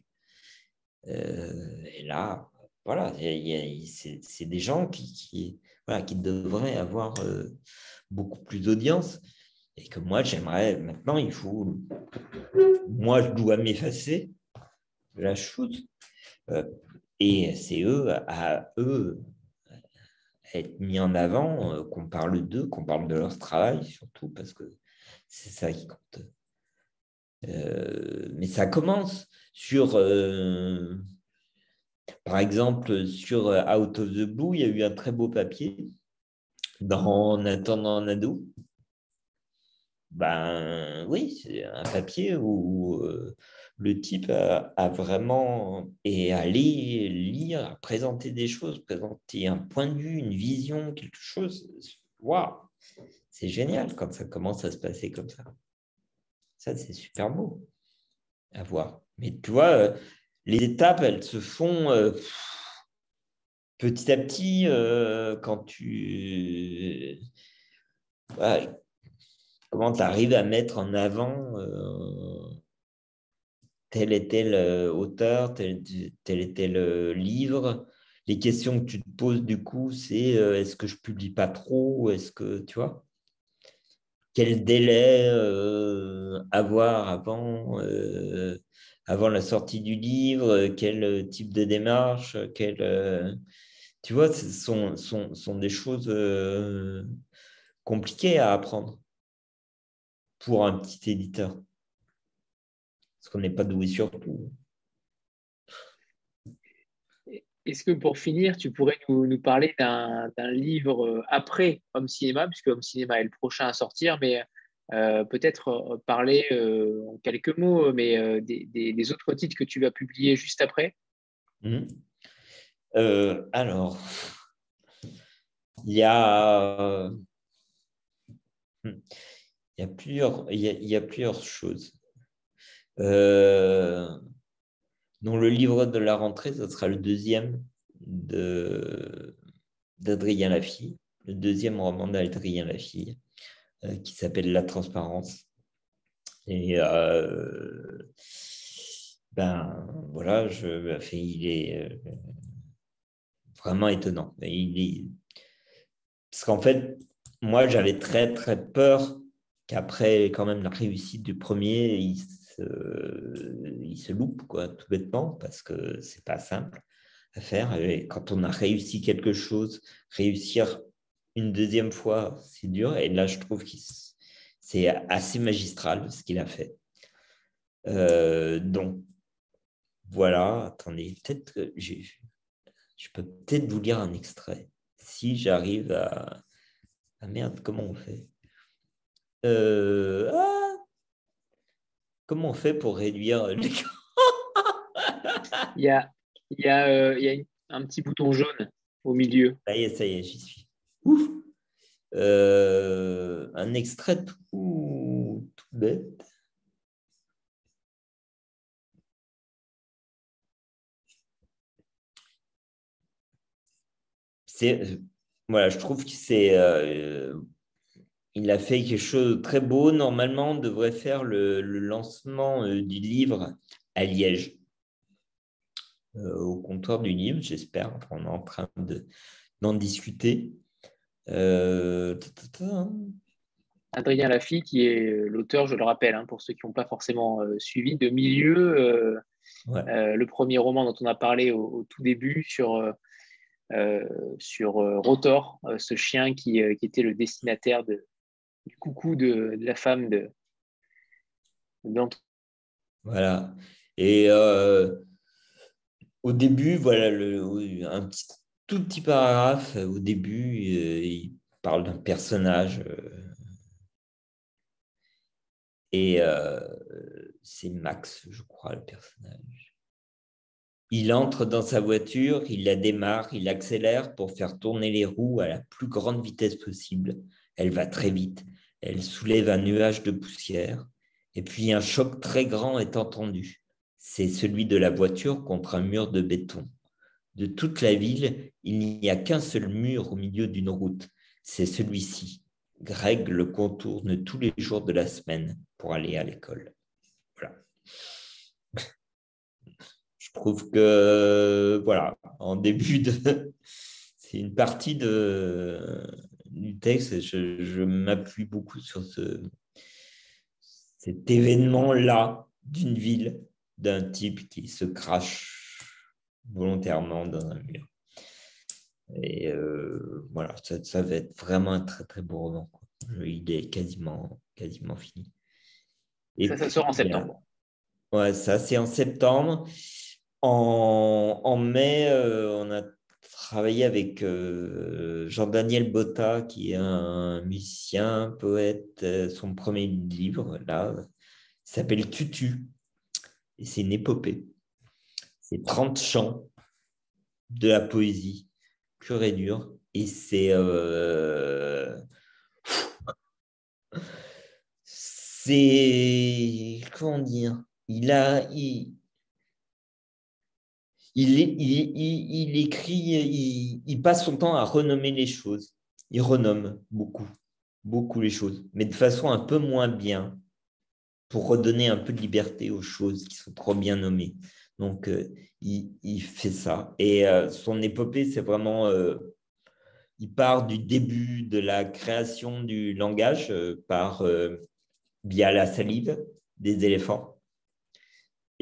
et là, voilà, c'est des gens qui qui devrait avoir beaucoup plus d'audience. Et que moi, j'aimerais, maintenant, il faut, moi, je dois m'effacer de la shoot. Euh, et c'est eux, à eux, être mis en avant, euh, qu'on parle d'eux, qu'on parle de leur travail, surtout parce que c'est ça qui compte. mais ça commence sur par exemple, sur euh, Out of the Blue, il y a eu un très beau papier dans En attendant ado. Ben oui, c'est un papier où euh, le type a, vraiment est allé lire, présenter des choses, présenter un point de vue, une vision, quelque chose. Waouh, c'est génial quand ça commence à se passer comme ça. Ça, c'est super beau à voir. Mais tu vois, euh, les étapes, elles se font euh, petit à petit quand tu... comment tu arrives à mettre en avant euh, tel et tel auteur, tel, et tel livre? Les questions que tu te poses du coup, c'est est-ce que je publie pas trop Est-ce que tu vois? Quel délai avoir avant la sortie du livre, quel euh, type de démarche, quel, euh, tu vois, ce sont, sont, des choses euh, compliquées à apprendre pour un petit éditeur. Parce qu'on n'est pas doué sur tout. Est-ce que pour finir, tu pourrais nous, nous parler d'un livre après Homme Cinéma, puisque Homme Cinéma est le prochain à sortir, mais euh, peut-être euh, parler euh, en quelques mots, mais des, autres titres que tu vas publier juste après? Mhm. Alors, il y a, il y a, plusieurs, il y a, plusieurs choses. dans le livre de la rentrée, ce sera le deuxième d'Adrien Lafille, le deuxième roman d'Adrien Lafille. Euh, qui s'appelle La transparence. Et euh, ben voilà, je, il est euh, vraiment étonnant. Il. Parce qu'en fait, moi, j'avais très, très peur qu'après quand même la réussite du premier, il se, loupe, quoi, tout bêtement, parce que c'est pas simple à faire. Et quand on a réussi quelque chose, réussir une deuxième fois, c'est dur. Et là, je trouve qu'il C'est assez magistral ce qu'il a fait. Euh, donc, voilà. Attendez, peut-être que je peux peut-être vous lire un extrait. Si j'arrive à. Ah merde, comment on fait? Euh, ah Comment on fait pour réduire l'écran (laughs) Il y a, il y a, euh, il y a un petit bouton jaune au milieu. Ça y est, ça y est, j'y suis. Ouf euh, un extrait tout, tout bête. C'est, voilà, je trouve que c'est, il a fait quelque chose de très beau. Normalement, on devrait faire le, lancement euh, du livre à Liège, au comptoir du livre, j'espère. On est en train de, d'en discuter. Euh, Adrien Laffy, qui est euh, l'auteur, je le rappelle, hein, pour ceux qui n'ont pas forcément euh, suivi, de Milieu, le premier roman dont on a parlé au, tout début sur, sur Rotor, ce chien qui, était le destinataire de, du coucou de, la femme de, Voilà. Et au début, voilà, un tout petit paragraphe au début, euh, il parle d'un personnage. Euh, et euh, c'est Max, je crois, le personnage. Il entre dans sa voiture, il la démarre, il accélère pour faire tourner les roues à la plus grande vitesse possible. Elle va très vite, elle soulève un nuage de poussière, et puis un choc très grand est entendu. C'est celui de la voiture contre un mur de béton de toute la ville, il n'y a qu'un seul mur au milieu d'une route. C'est celui-ci. Greg le contourne tous les jours de la semaine pour aller à l'école. Voilà. Je trouve que, voilà, en début de. C'est une partie de, du texte. Je, je m'appuie beaucoup sur ce, cet événement-là d'une ville, d'un type qui se crache volontairement dans un mur. Et euh, voilà, ça, va être vraiment un très très beau roman. Il est quasiment, quasiment fini. Et ça, ça sort en septembre. Ouais, ça c'est en septembre. En, en mai, euh, on a travaillé avec euh, Jean-Daniel Botta, qui est un musicien, poète. Son premier livre, là, s'appelle Tutu. Et c'est une épopée. C'est 30 chants de la poésie pure et dure. Et c'est. Euh, c'est. Comment dire? Il a. il, écrit, il, passe son temps à renommer les choses. Il renomme beaucoup, beaucoup les choses, mais de façon un peu moins bien, pour redonner un peu de liberté aux choses qui sont trop bien nommées. Donc, euh, il, fait ça. Et euh, son épopée, c'est vraiment... Euh, il part du début de la création du langage par, via la salive des éléphants.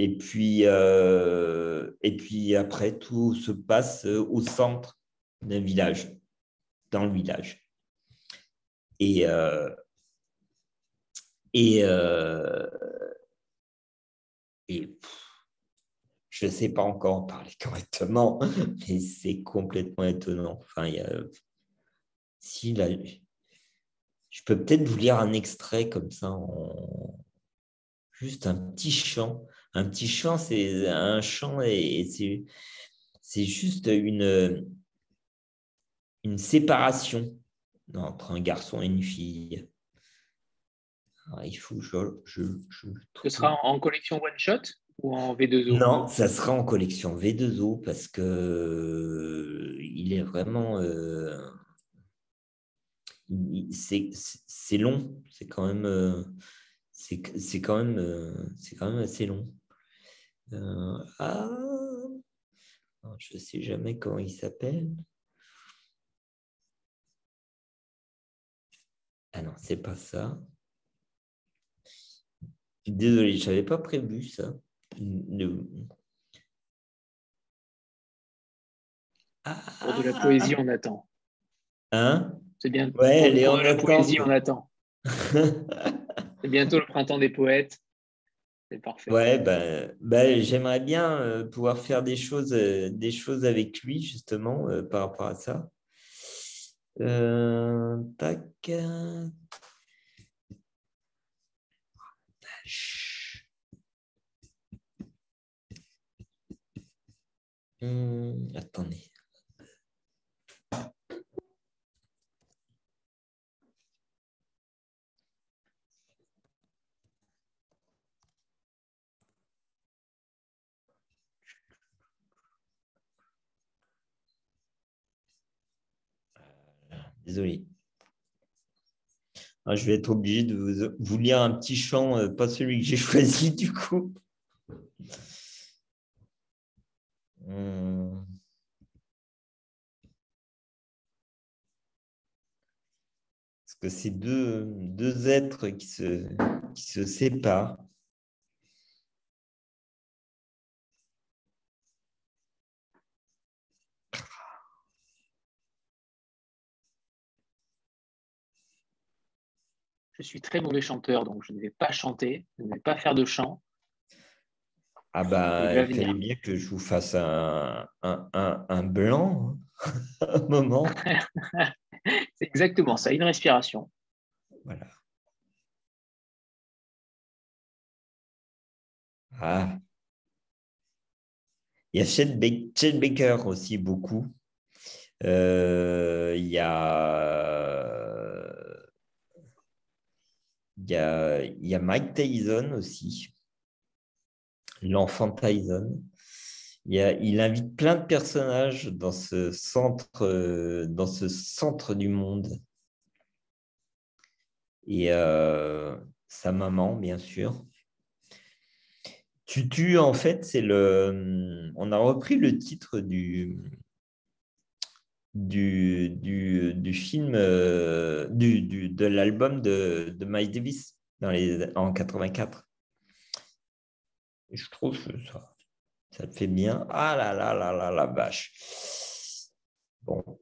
Et puis, et puis après, tout se passe au centre d'un village, dans le village. Et, et, et je ne sais pas encore en parler (laughs) correctement, mais c'est complètement étonnant. Enfin, y a... si là, je peux peut-être vous lire un extrait comme ça, en... juste un petit chant. Un petit chant, c'est un chant et c'est, c'est juste une, une séparation entre un garçon et une fille. il faut que je, je, Ce sera en collection one shot ou en V2O Non, ça sera en collection V2O parce que euh, il est vraiment. Euh, c'est long, c'est quand même. Euh, c'est quand même c'est quand même assez long. Ah, je ne sais jamais comment il s'appelle. Ah non, c'est pas ça. Désolé, je n'avais pas prévu ça. Pour de la poésie, on attend. Hein? C'est bien. Ouais, de la poésie, on attend. (laughs) C'est bientôt le printemps des poètes. C'est parfait. Ouais, ben, ben, j'aimerais bien euh, pouvoir faire des choses, euh, des choses avec lui, justement, euh, par rapport à ça. tac. Hum, attendez. Désolé. Ah, je vais être obligé de vous, lire un petit chant, euh, pas celui que j'ai (laughs) choisi du coup. Parce que c'est deux, deux êtres qui se, qui se séparent. Je suis très mauvais chanteur, donc je ne vais pas chanter, je ne vais pas faire de chant. Ah bah, il fallait bien que je vous fasse un, un, blanc, hein, (laughs) un moment. (laughs) C'est exactement ça, une respiration. Voilà. Ah. Il y a Chet Baker aussi beaucoup. Euh, il y a il y a Mike Tyson aussi, l'enfant Tyson. Il, invite plein de personnages dans ce centre, euh, dans ce centre du monde. Et euh, sa maman, bien sûr. Tutu, en fait, c'est le. On a repris le titre du, du, du, du film, euh, du, du, de l'album de, de Miles Davis dans les, en 84. Et je trouve que ça, ça te fait bien. Ah là là là là la vache. Bon. Vous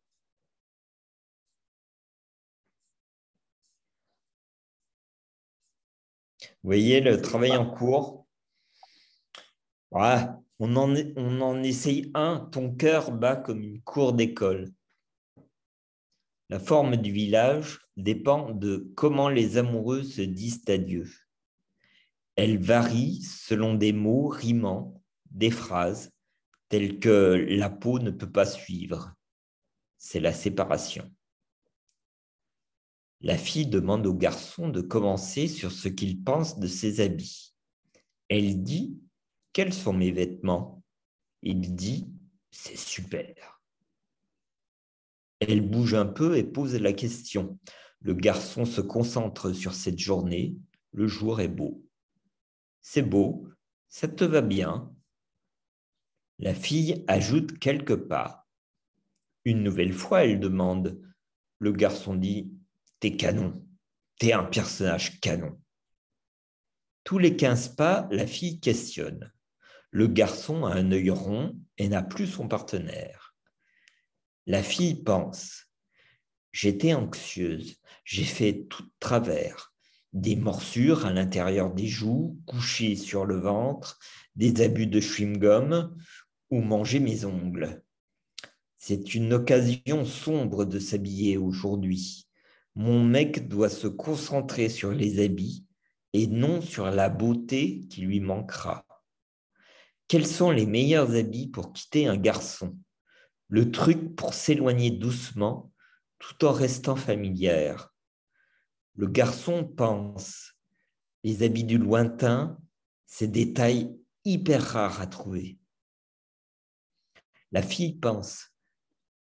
voyez le travail en cours? Ouais, on en, essaye un, ton cœur bat comme une cour d'école. La forme du village dépend de comment les amoureux se disent adieu. Elle varie selon des mots rimants, des phrases telles que la peau ne peut pas suivre. C'est la séparation. La fille demande au garçon de commencer sur ce qu'il pense de ses habits. Elle dit Quels sont mes vêtements? Il dit C'est super. Elle bouge un peu et pose la question. Le garçon se concentre sur cette journée. Le jour est beau. C'est beau, ça te va bien? La fille ajoute quelques pas. Une nouvelle fois, elle demande. Le garçon dit T'es canon, t'es un personnage canon. Tous les quinze pas, la fille questionne. Le garçon a un œil rond et n'a plus son partenaire. La fille pense J'étais anxieuse, j'ai fait tout de travers, des morsures à l'intérieur des joues, couchées sur le ventre, des abus de chewing-gum ou manger mes ongles. C'est une occasion sombre de s'habiller aujourd'hui. Mon mec doit se concentrer sur les habits et non sur la beauté qui lui manquera. Quels sont les meilleurs habits pour quitter un garçon? Le truc pour s'éloigner doucement tout en restant familière. Le garçon pense, les habits du lointain, ces détails hyper rares à trouver. La fille pense,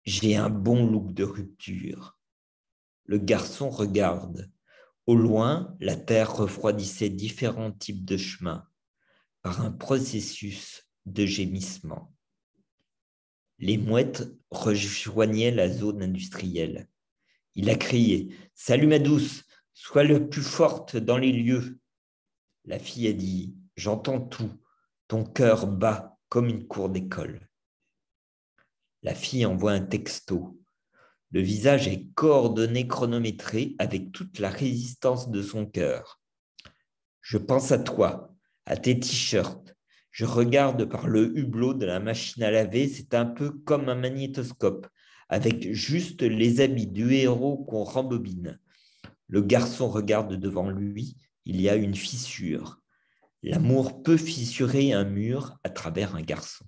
j'ai un bon look de rupture. Le garçon regarde. Au loin, la terre refroidissait différents types de chemins par un processus de gémissement les mouettes rejoignaient la zone industrielle. Il a crié Salut ma douce, sois le plus forte dans les lieux. La fille a dit J'entends tout, ton cœur bat comme une cour d'école. La fille envoie un texto Le visage est coordonné, chronométré avec toute la résistance de son cœur. Je pense à toi, à tes t-shirts. Je regarde par le hublot de la machine à laver. C'est un peu comme un magnétoscope, avec juste les habits du héros qu'on rembobine. Le garçon regarde devant lui. Il y a une fissure. L'amour peut fissurer un mur à travers un garçon.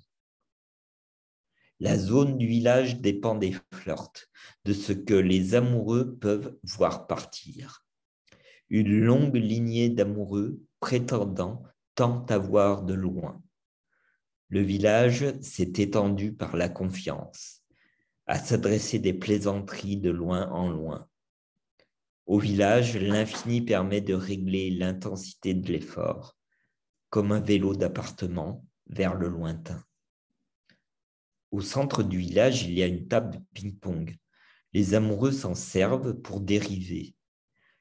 La zone du village dépend des flirts, de ce que les amoureux peuvent voir partir. Une longue lignée d'amoureux prétendants tente à voir de loin. Le village s'est étendu par la confiance, à s'adresser des plaisanteries de loin en loin. Au village, l'infini permet de régler l'intensité de l'effort, comme un vélo d'appartement vers le lointain. Au centre du village, il y a une table de ping-pong. Les amoureux s'en servent pour dériver.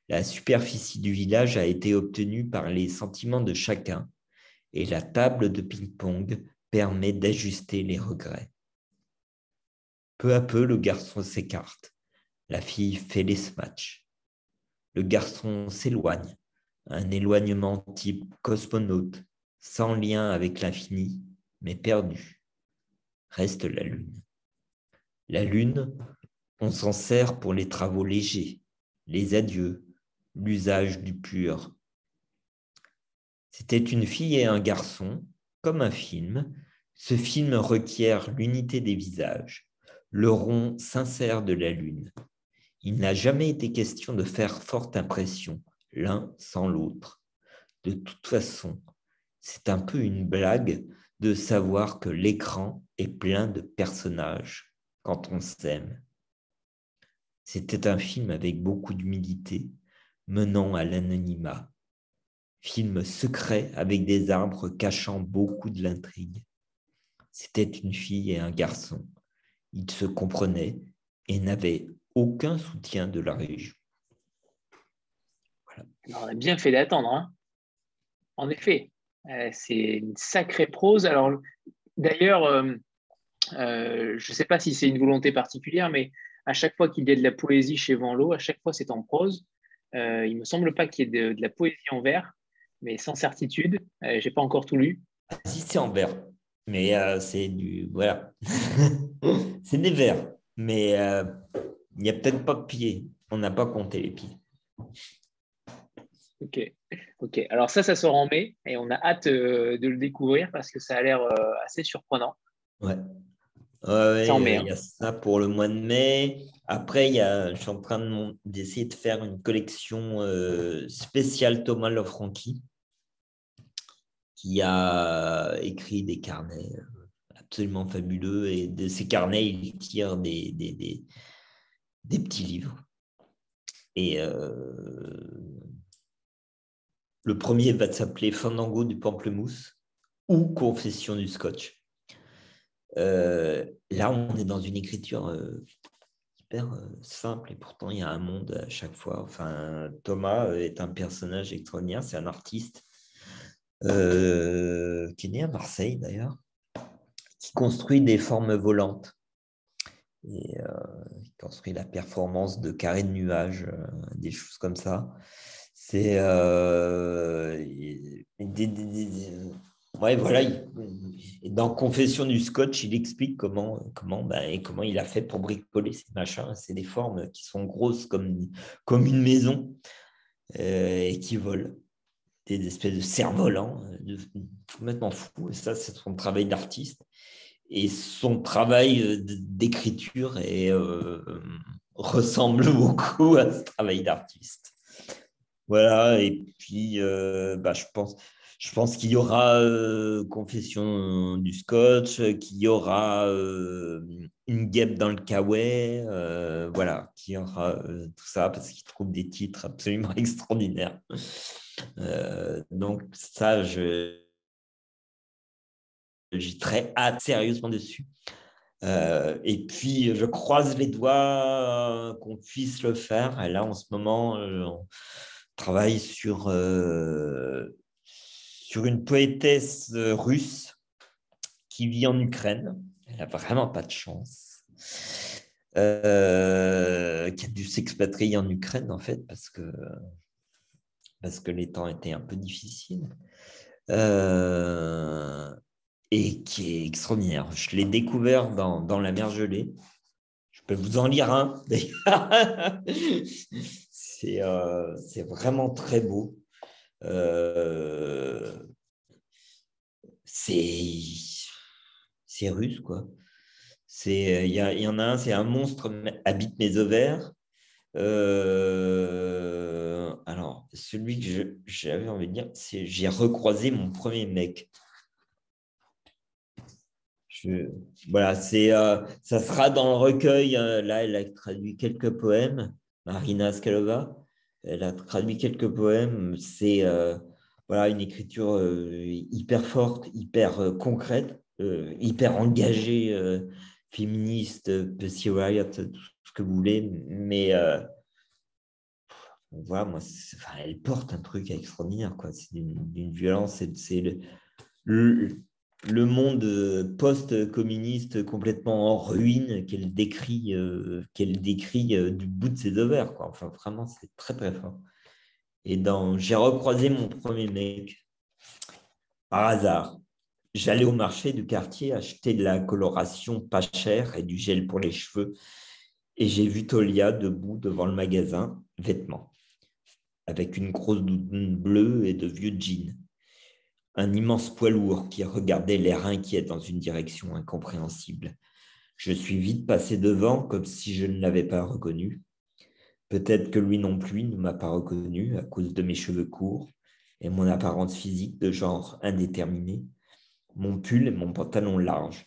La superficie du village a été obtenue par les sentiments de chacun et la table de ping-pong permet d'ajuster les regrets. Peu à peu, le garçon s'écarte. La fille fait les smatchs le garçon s'éloigne, un éloignement type cosmonaute, sans lien avec l'infini, mais perdu. Reste la lune. La lune, on s'en sert pour les travaux légers, les adieux, l'usage du pur. C'était une fille et un garçon, comme un film. Ce film requiert l'unité des visages, le rond sincère de la lune, il n'a jamais été question de faire forte impression l'un sans l'autre. De toute façon, c'est un peu une blague de savoir que l'écran est plein de personnages quand on s'aime. C'était un film avec beaucoup d'humilité, menant à l'anonymat. Film secret avec des arbres cachant beaucoup de l'intrigue. C'était une fille et un garçon. Ils se comprenaient et n'avaient aucun soutien de la région. on a bien fait d'attendre. Hein. en effet, euh, c'est une sacrée prose. Alors, d'ailleurs, euh, euh, je ne sais pas si c'est une volonté particulière, mais à chaque fois qu'il y a de la poésie chez Van à chaque fois c'est en prose. Il ne me semble pas qu'il y ait de, la poésie en vers, mais sans certitude. je n'ai pas encore tout lu. Ah, si, c'est en vers. Mais c'est du. Voilà. (laughs) c'est des vers. Mais il n'y a peut-être pas de pieds. On n'a pas compté les pieds. Ok. Ok. Alors ça, ça sort en mai et on a hâte euh, de le découvrir parce que ça a l'air euh, assez surprenant. Ouais. Ouais il y a hein. ça pour le mois de mai. Après, il y a, je suis en train d'essayer de, faire une collection euh, spéciale Thomas Lofranchi qui a écrit des carnets absolument fabuleux et de ces carnets, il tire des, des des petits livres. Et euh, le premier va s'appeler Fandango du pamplemousse ou Confession du scotch. Euh, là, on est dans une écriture euh, hyper simple et pourtant il y a un monde à chaque fois. Enfin, Thomas est un personnage extraordinaire, c'est un artiste qui est né à Marseille d'ailleurs, qui construit des formes volantes et euh, il construit la performance de carré de nuages, euh, des choses comme ça. C'est euh, ouais, voilà. Dans Confession du Scotch, il explique comment, comment, ben, comment il a fait pour bricoler ces machins. C'est des formes qui sont grosses comme, comme une maison et qui volent. Des espèces de cerfs-volants, complètement fou. Et ça, c'est son travail d'artiste et son travail euh, d'écriture euh, ressemble (laughs) beaucoup à ce travail d'artiste. Voilà, et puis euh, bah, je pense, je pense qu'il y aura Confession du Scotch, qu'il y aura une guêpe dans le kawaii, voilà, qu'il y aura tout ça, parce qu'il trouve des titres absolument (laughs) extraordinaires. donc ça, je, j'ai très hâte sérieusement dessus. Euh, et puis, je croise les doigts qu'on puisse le faire. Et là, en ce moment, euh, on travaille sur, euh, sur une poétesse russe qui vit en Ukraine. Elle n'a vraiment pas de chance. euh, qui a dû s'expatrier en Ukraine, en fait, parce que, parce que les temps étaient un peu difficiles. Euh, et qui est extraordinaire. Je l'ai découvert dans, dans, La mer gelée. Je peux vous en lire un, (laughs) c'est euh, vraiment très beau. Euh, c'est russe, quoi. Il y, y, en a un, c'est un monstre habite mes ovaires. Euh, alors, celui que j'avais envie de dire, c'est j'ai recroisé mon premier mec. Voilà, c'est euh, ça sera dans le recueil. Euh, là, elle a traduit quelques poèmes, Marina Skalova. Elle a traduit quelques poèmes. C'est voilà une écriture hyper forte, hyper concrète, hyper engagée féministe, Pussy Riot, tout ce que vous voulez, mais euh, moi, elle porte un truc extraordinaire. C'est d'une violence, le, le, monde post-communiste complètement en ruine qu'elle décrit, euh, euh, du bout de ses ovaires. Enfin, vraiment, c'est très très fort. Et dans J'ai recroisé mon premier mec par hasard J'allais au marché du quartier acheter de la coloration pas chère et du gel pour les cheveux et j'ai vu Tolia debout devant le magasin vêtements avec une grosse doudoune bleue et de vieux jeans. Un immense poids lourd qui regardait l'air inquiet dans une direction incompréhensible. Je suis vite passé devant comme si je ne l'avais pas reconnu. Peut-être que lui non plus ne m'a pas reconnu à cause de mes cheveux courts et mon apparence physique de genre indéterminé mon pull et mon pantalon large.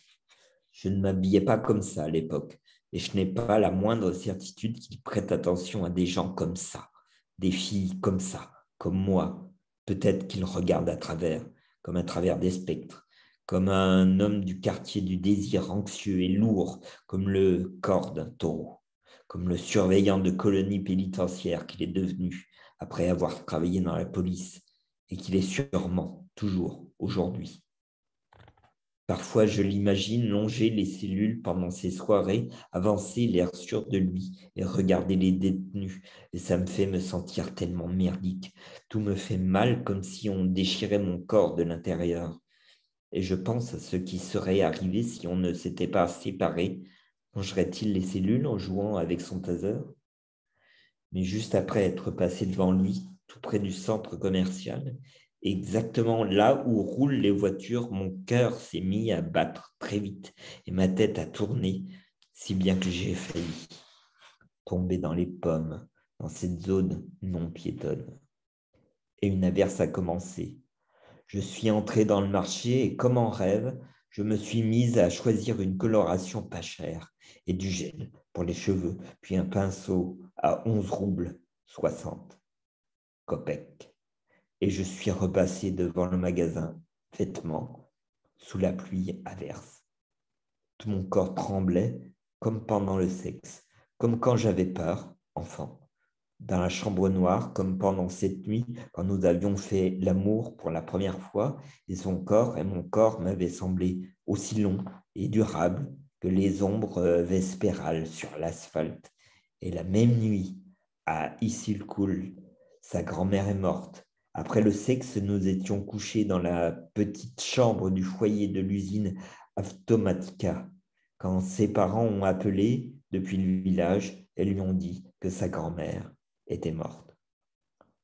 Je ne m'habillais pas comme ça à l'époque, et je n'ai pas la moindre certitude qu'il prête attention à des gens comme ça, des filles comme ça, comme moi. Peut-être qu'il regarde à travers, comme à travers des spectres, comme un homme du quartier du désir anxieux et lourd, comme le corps d'un taureau, comme le surveillant de colonie pénitentiaire qu'il est devenu après avoir travaillé dans la police, et qu'il est sûrement toujours aujourd'hui. Parfois, je l'imagine longer les cellules pendant ces soirées, avancer l'air sûr de lui et regarder les détenus. Et ça me fait me sentir tellement merdique. Tout me fait mal comme si on déchirait mon corps de l'intérieur. Et je pense à ce qui serait arrivé si on ne s'était pas séparés. Mangerait-il les cellules en jouant avec son taser? Mais juste après être passé devant lui, tout près du centre commercial, exactement là où roulent les voitures, mon cœur s'est mis à battre très vite et ma tête a tourné, si bien que j'ai failli tomber dans les pommes, dans cette zone non piétonne. Et une averse a commencé. Je suis entré dans le marché et comme en rêve, je me suis mise à choisir une coloration pas chère et du gel pour les cheveux, puis un pinceau à 11 roubles 60 Copec et je suis repassé devant le magasin, vêtements, sous la pluie averse. Tout mon corps tremblait, comme pendant le sexe, comme quand j'avais peur, enfant. Dans la chambre noire, comme pendant cette nuit, quand nous avions fait l'amour pour la première fois, et son corps et mon corps m'avaient semblé aussi longs et durables que les ombres vespérales sur l'asphalte. Et la même nuit, à Issilkul, sa grand-mère est morte, après le sexe, nous étions couchés dans la petite chambre du foyer de l'usine Automatica, quand ses parents ont appelé depuis le village et lui ont dit que sa grand-mère était morte.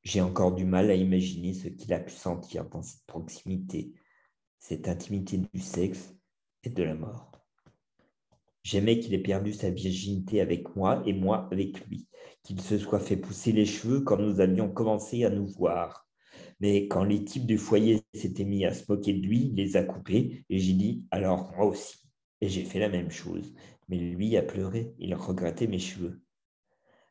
J'ai encore du mal à imaginer ce qu'il a pu sentir dans cette proximité, cette intimité du sexe et de la mort. J'aimais qu'il ait perdu sa virginité avec moi et moi avec lui, qu'il se soit fait pousser les cheveux quand nous avions commencé à nous voir, mais quand les types du foyer s'étaient mis à se moquer de lui, il les a coupés et j'ai dit alors moi aussi. Et j'ai fait la même chose. Mais lui a pleuré, il regrettait mes cheveux.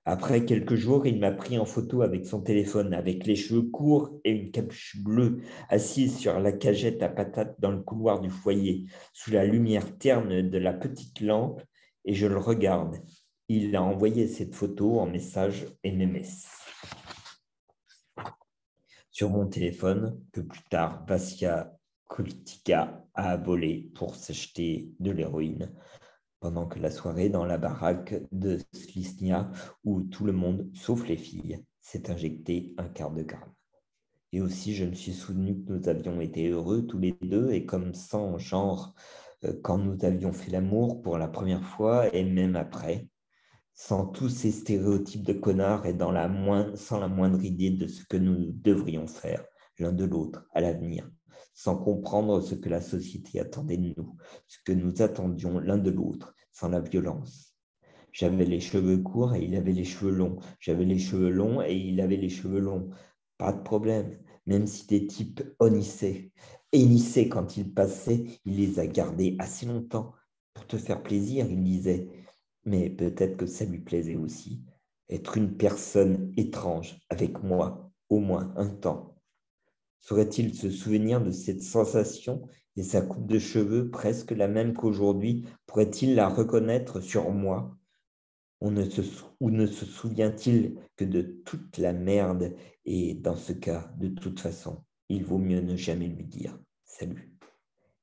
Après quelques jours, il m'a pris en photo avec son téléphone, avec les cheveux courts et une capuche bleue, assis sur la cagette à patates dans le couloir du foyer, sous la lumière terne de la petite lampe, et je le regarde. Il a envoyé cette photo en message MMS sur mon téléphone que plus tard Vassia Kultika a volé pour s'acheter de l'héroïne pendant que la soirée dans la baraque de Slisnia, où tout le monde, sauf les filles, s'est injecté un quart de gramme. Et aussi, je me suis souvenu que nous avions été heureux tous les deux, et comme sans genre, euh, quand nous avions fait l'amour pour la première fois, et même après, sans tous ces stéréotypes de connards et sans la moindre idée de ce que nous devrions faire l'un de l'autre à l'avenir, sans comprendre ce que la société attendait de nous, ce que nous attendions l'un de l'autre, sans la violence. J'avais les cheveux courts et il avait les cheveux longs. J'avais les cheveux longs et il avait les cheveux longs. Pas de problème, même si des types honnissaient. Hennissaient quand ils passaient, il les a gardés assez longtemps. Pour te faire plaisir, il disait. Mais peut-être que ça lui plaisait aussi. Être une personne étrange avec moi, au moins un temps, Saurait-il se souvenir de cette sensation et sa coupe de cheveux presque la même qu'aujourd'hui? Pourrait-il la reconnaître sur moi? Ou ne se souvient-il que de toute la merde? Et dans ce cas, de toute façon, il vaut mieux ne jamais lui dire. Salut.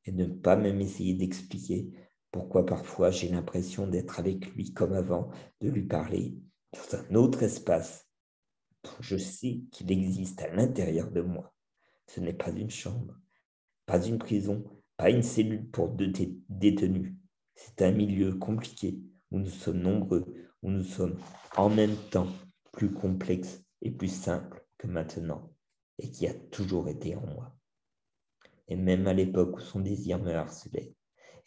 Et ne pas même essayer d'expliquer pourquoi parfois j'ai l'impression d'être avec lui comme avant, de lui parler dans un autre espace. Je sais qu'il existe à l'intérieur de moi? Ce n'est pas une chambre, pas une prison, pas une cellule pour deux détenus. C'est un milieu compliqué où nous sommes nombreux, où nous sommes en même temps plus complexes et plus simples que maintenant, et qui a toujours été en moi. Et même à l'époque où son désir me harcelait,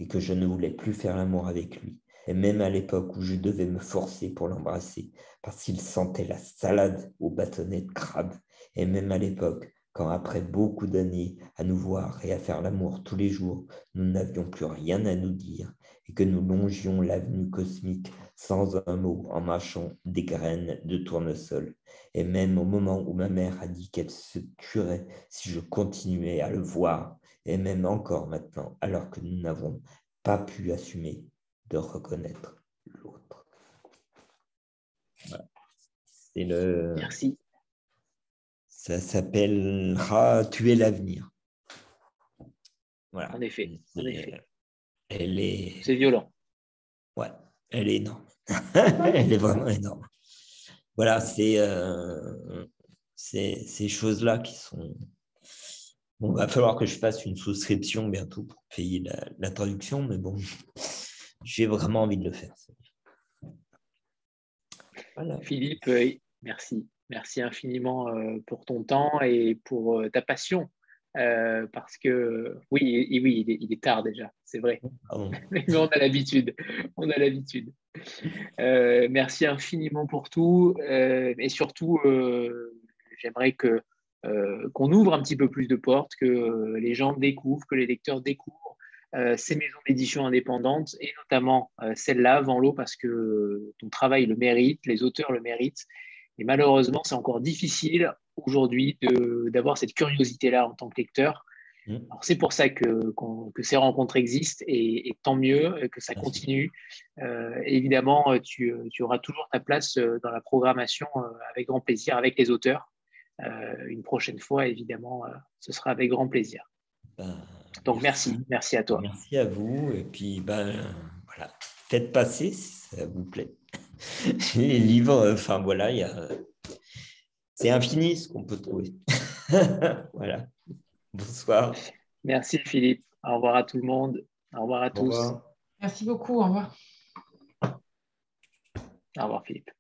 et que je ne voulais plus faire l'amour avec lui, et même à l'époque où je devais me forcer pour l'embrasser, parce qu'il sentait la salade au bâtonnet de crabe, et même à l'époque quand après beaucoup d'années à nous voir et à faire l'amour tous les jours, nous n'avions plus rien à nous dire et que nous longions l'avenue cosmique sans un mot en mâchant des graines de tournesol. Et même au moment où ma mère a dit qu'elle se tuerait si je continuais à le voir, et même encore maintenant, alors que nous n'avons pas pu assumer de reconnaître l'autre. C'est le... Merci. Ça s'appellera Tuer l'avenir. Voilà. En effet. Elle est. C'est violent. Ouais, elle est énorme. (laughs) elle est vraiment énorme. Voilà, c'est euh, ces choses-là qui sont. Bon, va falloir que je fasse une souscription bientôt pour payer la, la traduction, mais bon, j'ai vraiment envie de le faire. Voilà. Philippe, euh, merci. Merci infiniment euh, pour ton temps et pour euh, ta passion. Euh, parce que oui, oui, il est, tard déjà, c'est vrai. (laughs) Mais on a l'habitude. On a l'habitude. merci infiniment pour tout. et surtout, j'aimerais que qu'on ouvre un petit peu plus de portes, que les gens découvrent, que les lecteurs découvrent ces maisons d'édition indépendantes et notamment celle-là, Vanlo, parce que ton travail le mérite, les auteurs le méritent et malheureusement, c'est encore difficile aujourd'hui d'avoir cette curiosité-là en tant que lecteur. Mmh. C'est pour ça que, que, ces rencontres existent et, tant mieux que ça continue. Euh, évidemment, tu, tu, auras toujours ta place euh, dans la programmation euh, avec grand plaisir avec les auteurs. Une prochaine fois, évidemment, ce sera avec grand plaisir. Ben, Donc merci. merci, à toi. Merci à vous et puis ben voilà, faites passer si ça vous plaît. (laughs) les livres, enfin voilà, il y a... c'est infini ce qu'on peut trouver. (laughs) voilà. Bonsoir. Merci Philippe. Au revoir à tout le monde. Au revoir à tous. Merci beaucoup. Au revoir. Au revoir Philippe.